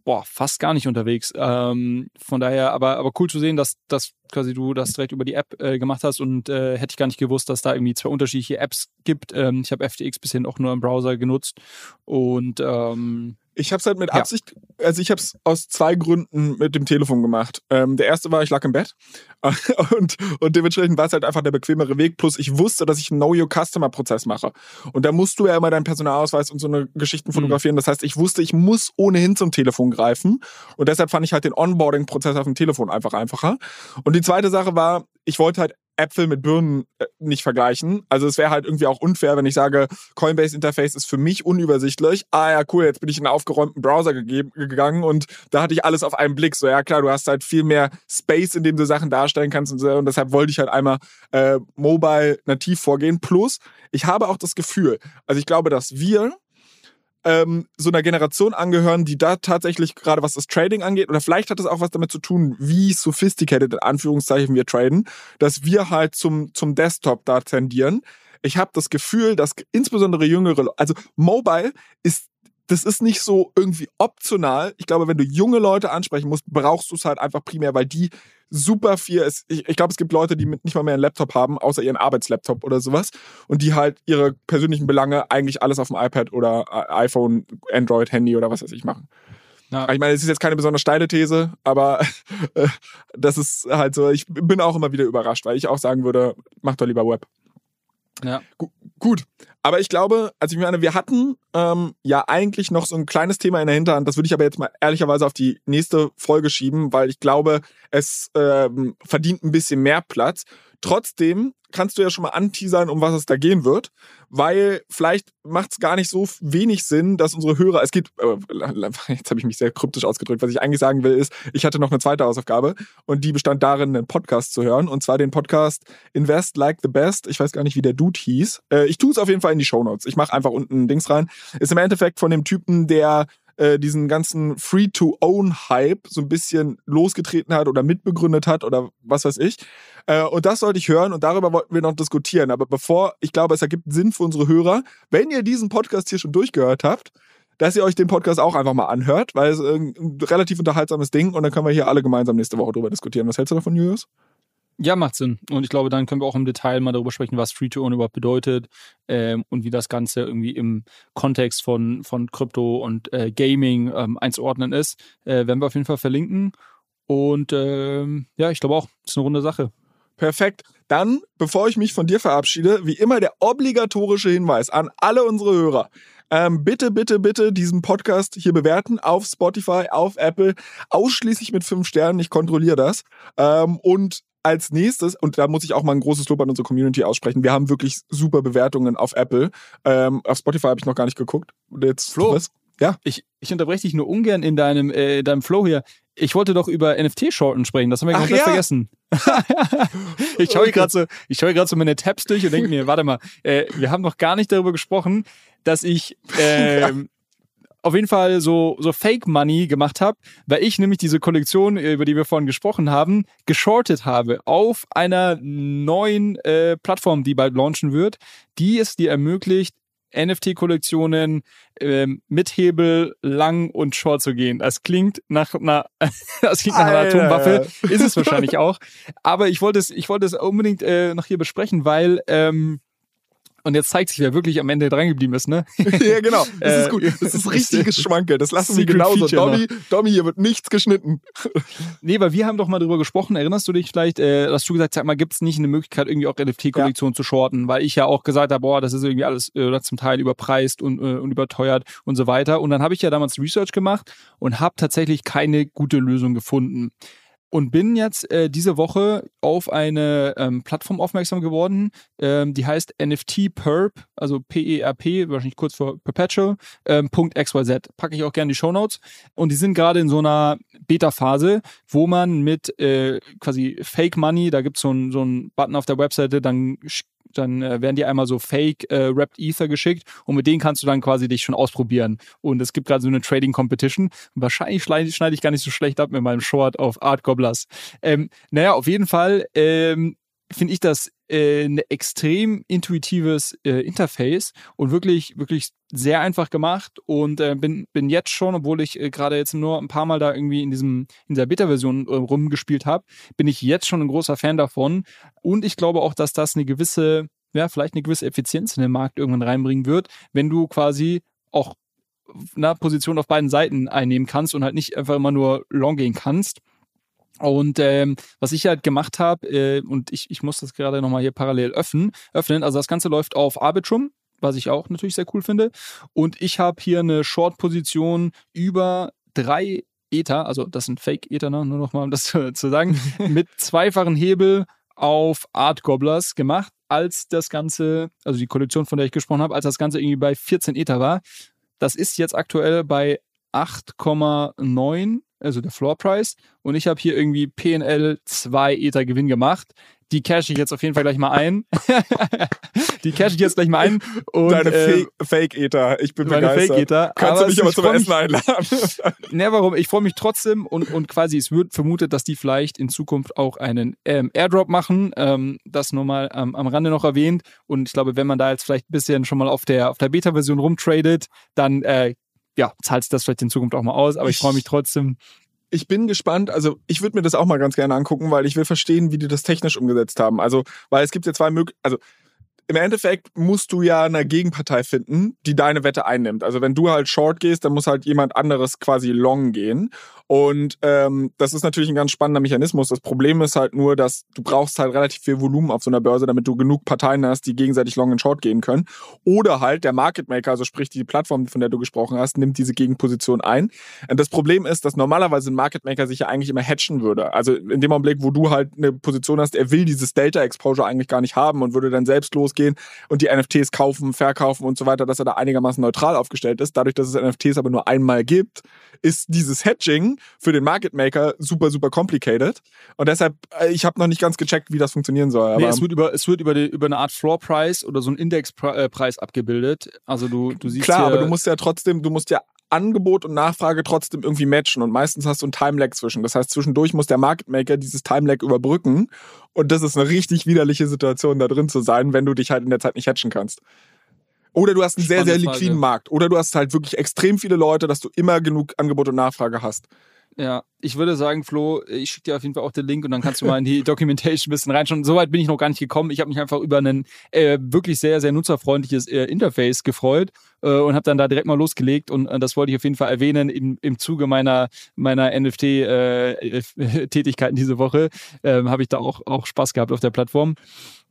B: boah, fast gar nicht unterwegs. Ähm, von daher, aber, aber cool zu sehen, dass, dass quasi du das direkt über die App äh, gemacht hast und äh, hätte ich gar nicht gewusst, dass da irgendwie zwei unterschiedliche Apps gibt. Ähm, ich habe FTX bisher auch nur im Browser genutzt und ähm,
A: ich habe es halt mit Absicht, ja. also ich habe es aus zwei Gründen mit dem Telefon gemacht. Ähm, der erste war, ich lag im Bett und, und dementsprechend war es halt einfach der bequemere Weg. Plus ich wusste, dass ich einen Know-Your-Customer-Prozess mache. Und da musst du ja immer deinen Personalausweis und so eine Geschichten mhm. fotografieren. Das heißt, ich wusste, ich muss ohnehin zum Telefon greifen. Und deshalb fand ich halt den Onboarding-Prozess auf dem Telefon einfach einfacher. Und die zweite Sache war, ich wollte halt Äpfel mit Birnen äh, nicht vergleichen. Also es wäre halt irgendwie auch unfair, wenn ich sage, Coinbase Interface ist für mich unübersichtlich. Ah ja, cool, jetzt bin ich in einen aufgeräumten Browser gegangen und da hatte ich alles auf einen Blick. So, ja klar, du hast halt viel mehr Space, in dem du Sachen darstellen kannst und so. Und deshalb wollte ich halt einmal äh, mobile nativ vorgehen. Plus, ich habe auch das Gefühl, also ich glaube, dass wir ähm, so einer Generation angehören, die da tatsächlich gerade was das Trading angeht, oder vielleicht hat es auch was damit zu tun, wie sophisticated in Anführungszeichen wir traden, dass wir halt zum, zum Desktop da tendieren. Ich habe das Gefühl, dass insbesondere jüngere, also Mobile ist das ist nicht so irgendwie optional. Ich glaube, wenn du junge Leute ansprechen musst, brauchst du es halt einfach primär, weil die super viel. Es, ich, ich glaube, es gibt Leute, die mit nicht mal mehr einen Laptop haben, außer ihren Arbeitslaptop oder sowas. Und die halt ihre persönlichen Belange eigentlich alles auf dem iPad oder äh, iPhone, Android, Handy oder was weiß ich machen. Ja. Ich meine, es ist jetzt keine besonders steile These, aber äh, das ist halt so, ich bin auch immer wieder überrascht, weil ich auch sagen würde, mach doch lieber Web.
B: Ja.
A: Gu gut. Aber ich glaube, also ich meine, wir hatten ähm, ja eigentlich noch so ein kleines Thema in der Hinterhand. Das würde ich aber jetzt mal ehrlicherweise auf die nächste Folge schieben, weil ich glaube, es ähm, verdient ein bisschen mehr Platz. Trotzdem kannst du ja schon mal anteasern, um was es da gehen wird, weil vielleicht macht es gar nicht so wenig Sinn, dass unsere Hörer, es gibt, äh, jetzt habe ich mich sehr kryptisch ausgedrückt, was ich eigentlich sagen will, ist, ich hatte noch eine zweite Hausaufgabe und die bestand darin, einen Podcast zu hören und zwar den Podcast Invest Like the Best. Ich weiß gar nicht, wie der Dude hieß. Äh, ich tue es auf jeden Fall in die Show Notes. Ich mache einfach unten Dings rein. Ist im Endeffekt von dem Typen, der äh, diesen ganzen Free-to-Own-Hype so ein bisschen losgetreten hat oder mitbegründet hat oder was weiß ich. Äh, und das sollte ich hören und darüber wollten wir noch diskutieren. Aber bevor, ich glaube, es ergibt Sinn für unsere Hörer, wenn ihr diesen Podcast hier schon durchgehört habt, dass ihr euch den Podcast auch einfach mal anhört, weil es ein relativ unterhaltsames Ding und dann können wir hier alle gemeinsam nächste Woche drüber diskutieren. Was hältst du davon, Julius?
B: Ja, macht Sinn. Und ich glaube, dann können wir auch im Detail mal darüber sprechen, was Free-to-Own überhaupt bedeutet ähm, und wie das Ganze irgendwie im Kontext von, von Krypto und äh, Gaming ähm, einzuordnen ist. Äh, werden wir auf jeden Fall verlinken. Und ähm, ja, ich glaube auch, ist eine runde Sache.
A: Perfekt. Dann, bevor ich mich von dir verabschiede, wie immer der obligatorische Hinweis an alle unsere Hörer. Ähm, bitte, bitte, bitte diesen Podcast hier bewerten auf Spotify, auf Apple, ausschließlich mit fünf Sternen. Ich kontrolliere das. Ähm, und als nächstes, und da muss ich auch mal ein großes Lob an unsere Community aussprechen, wir haben wirklich super Bewertungen auf Apple. Ähm, auf Spotify habe ich noch gar nicht geguckt.
B: Jetzt, Flo, was? Ja. Ich, ich unterbreche dich nur ungern in deinem, äh, deinem Flow hier. Ich wollte doch über NFT-Shorten sprechen, das haben wir Ach, komplett ja. vergessen. ich schaue okay. gerade so, ich schaue gerade so meine Tabs durch und denke mir, warte mal, äh, wir haben noch gar nicht darüber gesprochen, dass ich äh, auf jeden Fall so, so Fake Money gemacht habe, weil ich nämlich diese Kollektion, äh, über die wir vorhin gesprochen haben, geschortet habe auf einer neuen äh, Plattform, die bald launchen wird, die es dir ermöglicht, NFT-Kollektionen ähm, mit Hebel lang und short zu gehen. Das klingt nach einer, das klingt nach einer Atomwaffe, ist es wahrscheinlich auch. Aber ich wollte es, ich wollte es unbedingt äh, noch hier besprechen, weil ähm, und jetzt zeigt sich, wer wirklich am Ende dran geblieben ist, ne?
A: ja, genau. Das ist gut. Das ist richtiges Schwankel. Das lassen wir genauso. Dommy, Dommy, hier wird nichts geschnitten.
B: nee, weil wir haben doch mal drüber gesprochen. Erinnerst du dich vielleicht, äh, dass du gesagt hast, sag mal, gibt es nicht eine Möglichkeit, irgendwie auch NFT-Kollektionen ja. zu shorten? Weil ich ja auch gesagt habe, boah, das ist irgendwie alles äh, zum Teil überpreist und, äh, und überteuert und so weiter. Und dann habe ich ja damals Research gemacht und habe tatsächlich keine gute Lösung gefunden und bin jetzt äh, diese Woche auf eine ähm, Plattform aufmerksam geworden, ähm, die heißt NFT Perp, also P-E-R-P, wahrscheinlich kurz vor Perpetual, ähm, .xyz. Packe ich auch gerne die Show Notes. Und die sind gerade in so einer Beta-Phase, wo man mit äh, quasi Fake Money, da gibt's so einen so einen Button auf der Webseite, dann dann äh, werden dir einmal so Fake äh, Wrapped Ether geschickt und mit denen kannst du dann quasi dich schon ausprobieren. Und es gibt gerade so eine Trading Competition. Wahrscheinlich schneide, ich gar nicht so schlecht ab mit meinem Short auf Art Gobblers. Ähm, naja, auf jeden Fall ähm, finde ich das äh, ein extrem intuitives äh, Interface und wirklich, wirklich sehr einfach gemacht und äh, bin, bin jetzt schon, obwohl ich äh, gerade jetzt nur ein paar Mal da irgendwie in diesem, in dieser Beta-Version äh, rumgespielt habe, bin ich jetzt schon ein großer Fan davon. Und ich glaube auch, dass das eine gewisse, ja, vielleicht eine gewisse Effizienz in den Markt irgendwann reinbringen wird, wenn du quasi auch eine Position auf beiden Seiten einnehmen kannst und halt nicht einfach immer nur long gehen kannst. Und ähm, was ich halt gemacht habe, äh, und ich, ich muss das gerade nochmal hier parallel öffnen, öffnen, also das Ganze läuft auf Arbitrum, was ich auch natürlich sehr cool finde. Und ich habe hier eine Short-Position über drei Ether, also das sind Fake-Ether, ne? nur nochmal um das zu, zu sagen, mit zweifachen Hebel auf Art Gobblers gemacht, als das Ganze, also die Kollektion, von der ich gesprochen habe, als das Ganze irgendwie bei 14 Ether war. Das ist jetzt aktuell bei 8,9 also der Floor Price. Und ich habe hier irgendwie PNL 2 Ether Gewinn gemacht. Die cash ich jetzt auf jeden Fall gleich mal ein. die cash ich jetzt gleich mal ein.
A: Und, Deine äh, Fake Ether. Ich bin meine begeistert. Fake Ether. Kannst aber du mich aber zum Essen einladen?
B: ne, warum? Ich freue mich trotzdem und, und quasi es wird vermutet, dass die vielleicht in Zukunft auch einen ähm, Airdrop machen. Ähm, das nur mal ähm, am Rande noch erwähnt. Und ich glaube, wenn man da jetzt vielleicht ein bisschen schon mal auf der, auf der Beta-Version rumtradet, dann äh, ja, zahlst das vielleicht in Zukunft auch mal aus, aber ich, ich freue mich trotzdem.
A: Ich bin gespannt, also ich würde mir das auch mal ganz gerne angucken, weil ich will verstehen, wie die das technisch umgesetzt haben. Also, weil es gibt ja zwei Möglichkeiten, also im Endeffekt musst du ja eine Gegenpartei finden, die deine Wette einnimmt. Also wenn du halt Short gehst, dann muss halt jemand anderes quasi Long gehen. Und ähm, das ist natürlich ein ganz spannender Mechanismus. Das Problem ist halt nur, dass du brauchst halt relativ viel Volumen auf so einer Börse, damit du genug Parteien hast, die gegenseitig Long und Short gehen können. Oder halt der Market Maker, also sprich die Plattform, von der du gesprochen hast, nimmt diese Gegenposition ein. Und das Problem ist, dass normalerweise ein Market Maker sich ja eigentlich immer hatchen würde. Also in dem Augenblick, wo du halt eine Position hast, er will dieses Delta Exposure eigentlich gar nicht haben und würde dann selbst losgehen und die NFTs kaufen, verkaufen und so weiter, dass er da einigermaßen neutral aufgestellt ist. Dadurch, dass es NFTs aber nur einmal gibt, ist dieses Hedging für den Market Maker super, super complicated. Und deshalb, äh, ich habe noch nicht ganz gecheckt, wie das funktionieren soll.
B: nee, es wird über, es wird über, die, über eine Art Floor Price oder so einen Indexpreis äh, abgebildet. Also du, du siehst
A: Klar, aber du musst ja trotzdem, du musst ja Angebot und Nachfrage trotzdem irgendwie matchen und meistens hast du einen Time-Lag zwischen. Das heißt, zwischendurch muss der Market Maker dieses Time-Lag überbrücken und das ist eine richtig widerliche Situation, da drin zu sein, wenn du dich halt in der Zeit nicht hatchen kannst. Oder du hast einen Spannende sehr, sehr liquiden Frage. Markt. Oder du hast halt wirklich extrem viele Leute, dass du immer genug Angebot und Nachfrage hast.
B: Ja, ich würde sagen, Flo, ich schicke dir auf jeden Fall auch den Link und dann kannst du mal in die Documentation ein bisschen reinschauen. Soweit bin ich noch gar nicht gekommen. Ich habe mich einfach über ein äh, wirklich sehr, sehr nutzerfreundliches äh, Interface gefreut äh, und habe dann da direkt mal losgelegt und äh, das wollte ich auf jeden Fall erwähnen im, im Zuge meiner, meiner NFT-Tätigkeiten äh, diese Woche. Ähm, habe ich da auch, auch Spaß gehabt auf der Plattform.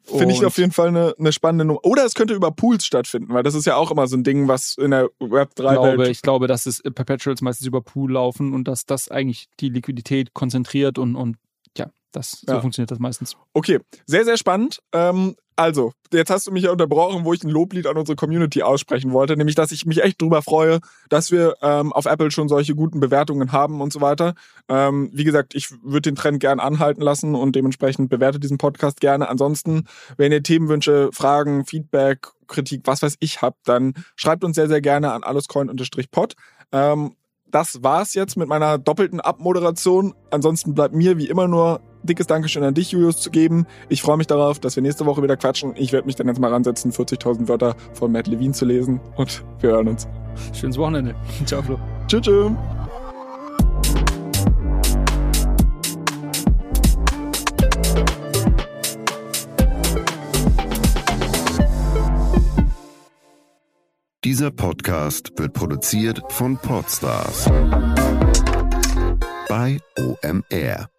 A: Finde ich auf jeden Fall eine, eine spannende Nummer. Oder es könnte über Pools stattfinden, weil das ist ja auch immer so ein Ding, was in der Web3-Welt.
B: Ich glaube, dass es Perpetuals meistens über Pool laufen und dass das eigentlich die Liquidität konzentriert und, und ja, das, so ja. funktioniert das meistens.
A: Okay, sehr, sehr spannend. Ähm, also, jetzt hast du mich ja unterbrochen, wo ich ein Loblied an unsere Community aussprechen wollte, nämlich, dass ich mich echt drüber freue, dass wir ähm, auf Apple schon solche guten Bewertungen haben und so weiter. Ähm, wie gesagt, ich würde den Trend gern anhalten lassen und dementsprechend bewerte diesen Podcast gerne. Ansonsten, wenn ihr Themenwünsche, Fragen, Feedback, Kritik, was weiß ich habt, dann schreibt uns sehr, sehr gerne an allescoin-pod. Ähm, das war's jetzt mit meiner doppelten Abmoderation. Ansonsten bleibt mir wie immer nur dickes Dankeschön an dich, Julius, zu geben. Ich freue mich darauf, dass wir nächste Woche wieder quatschen. Ich werde mich dann jetzt mal ransetzen, 40.000 Wörter von Matt Levine zu lesen und wir hören uns.
B: Schönes Wochenende. Ciao, Flo.
A: Tschüss. tschüss.
C: Dieser Podcast wird produziert von Podstars bei OMR.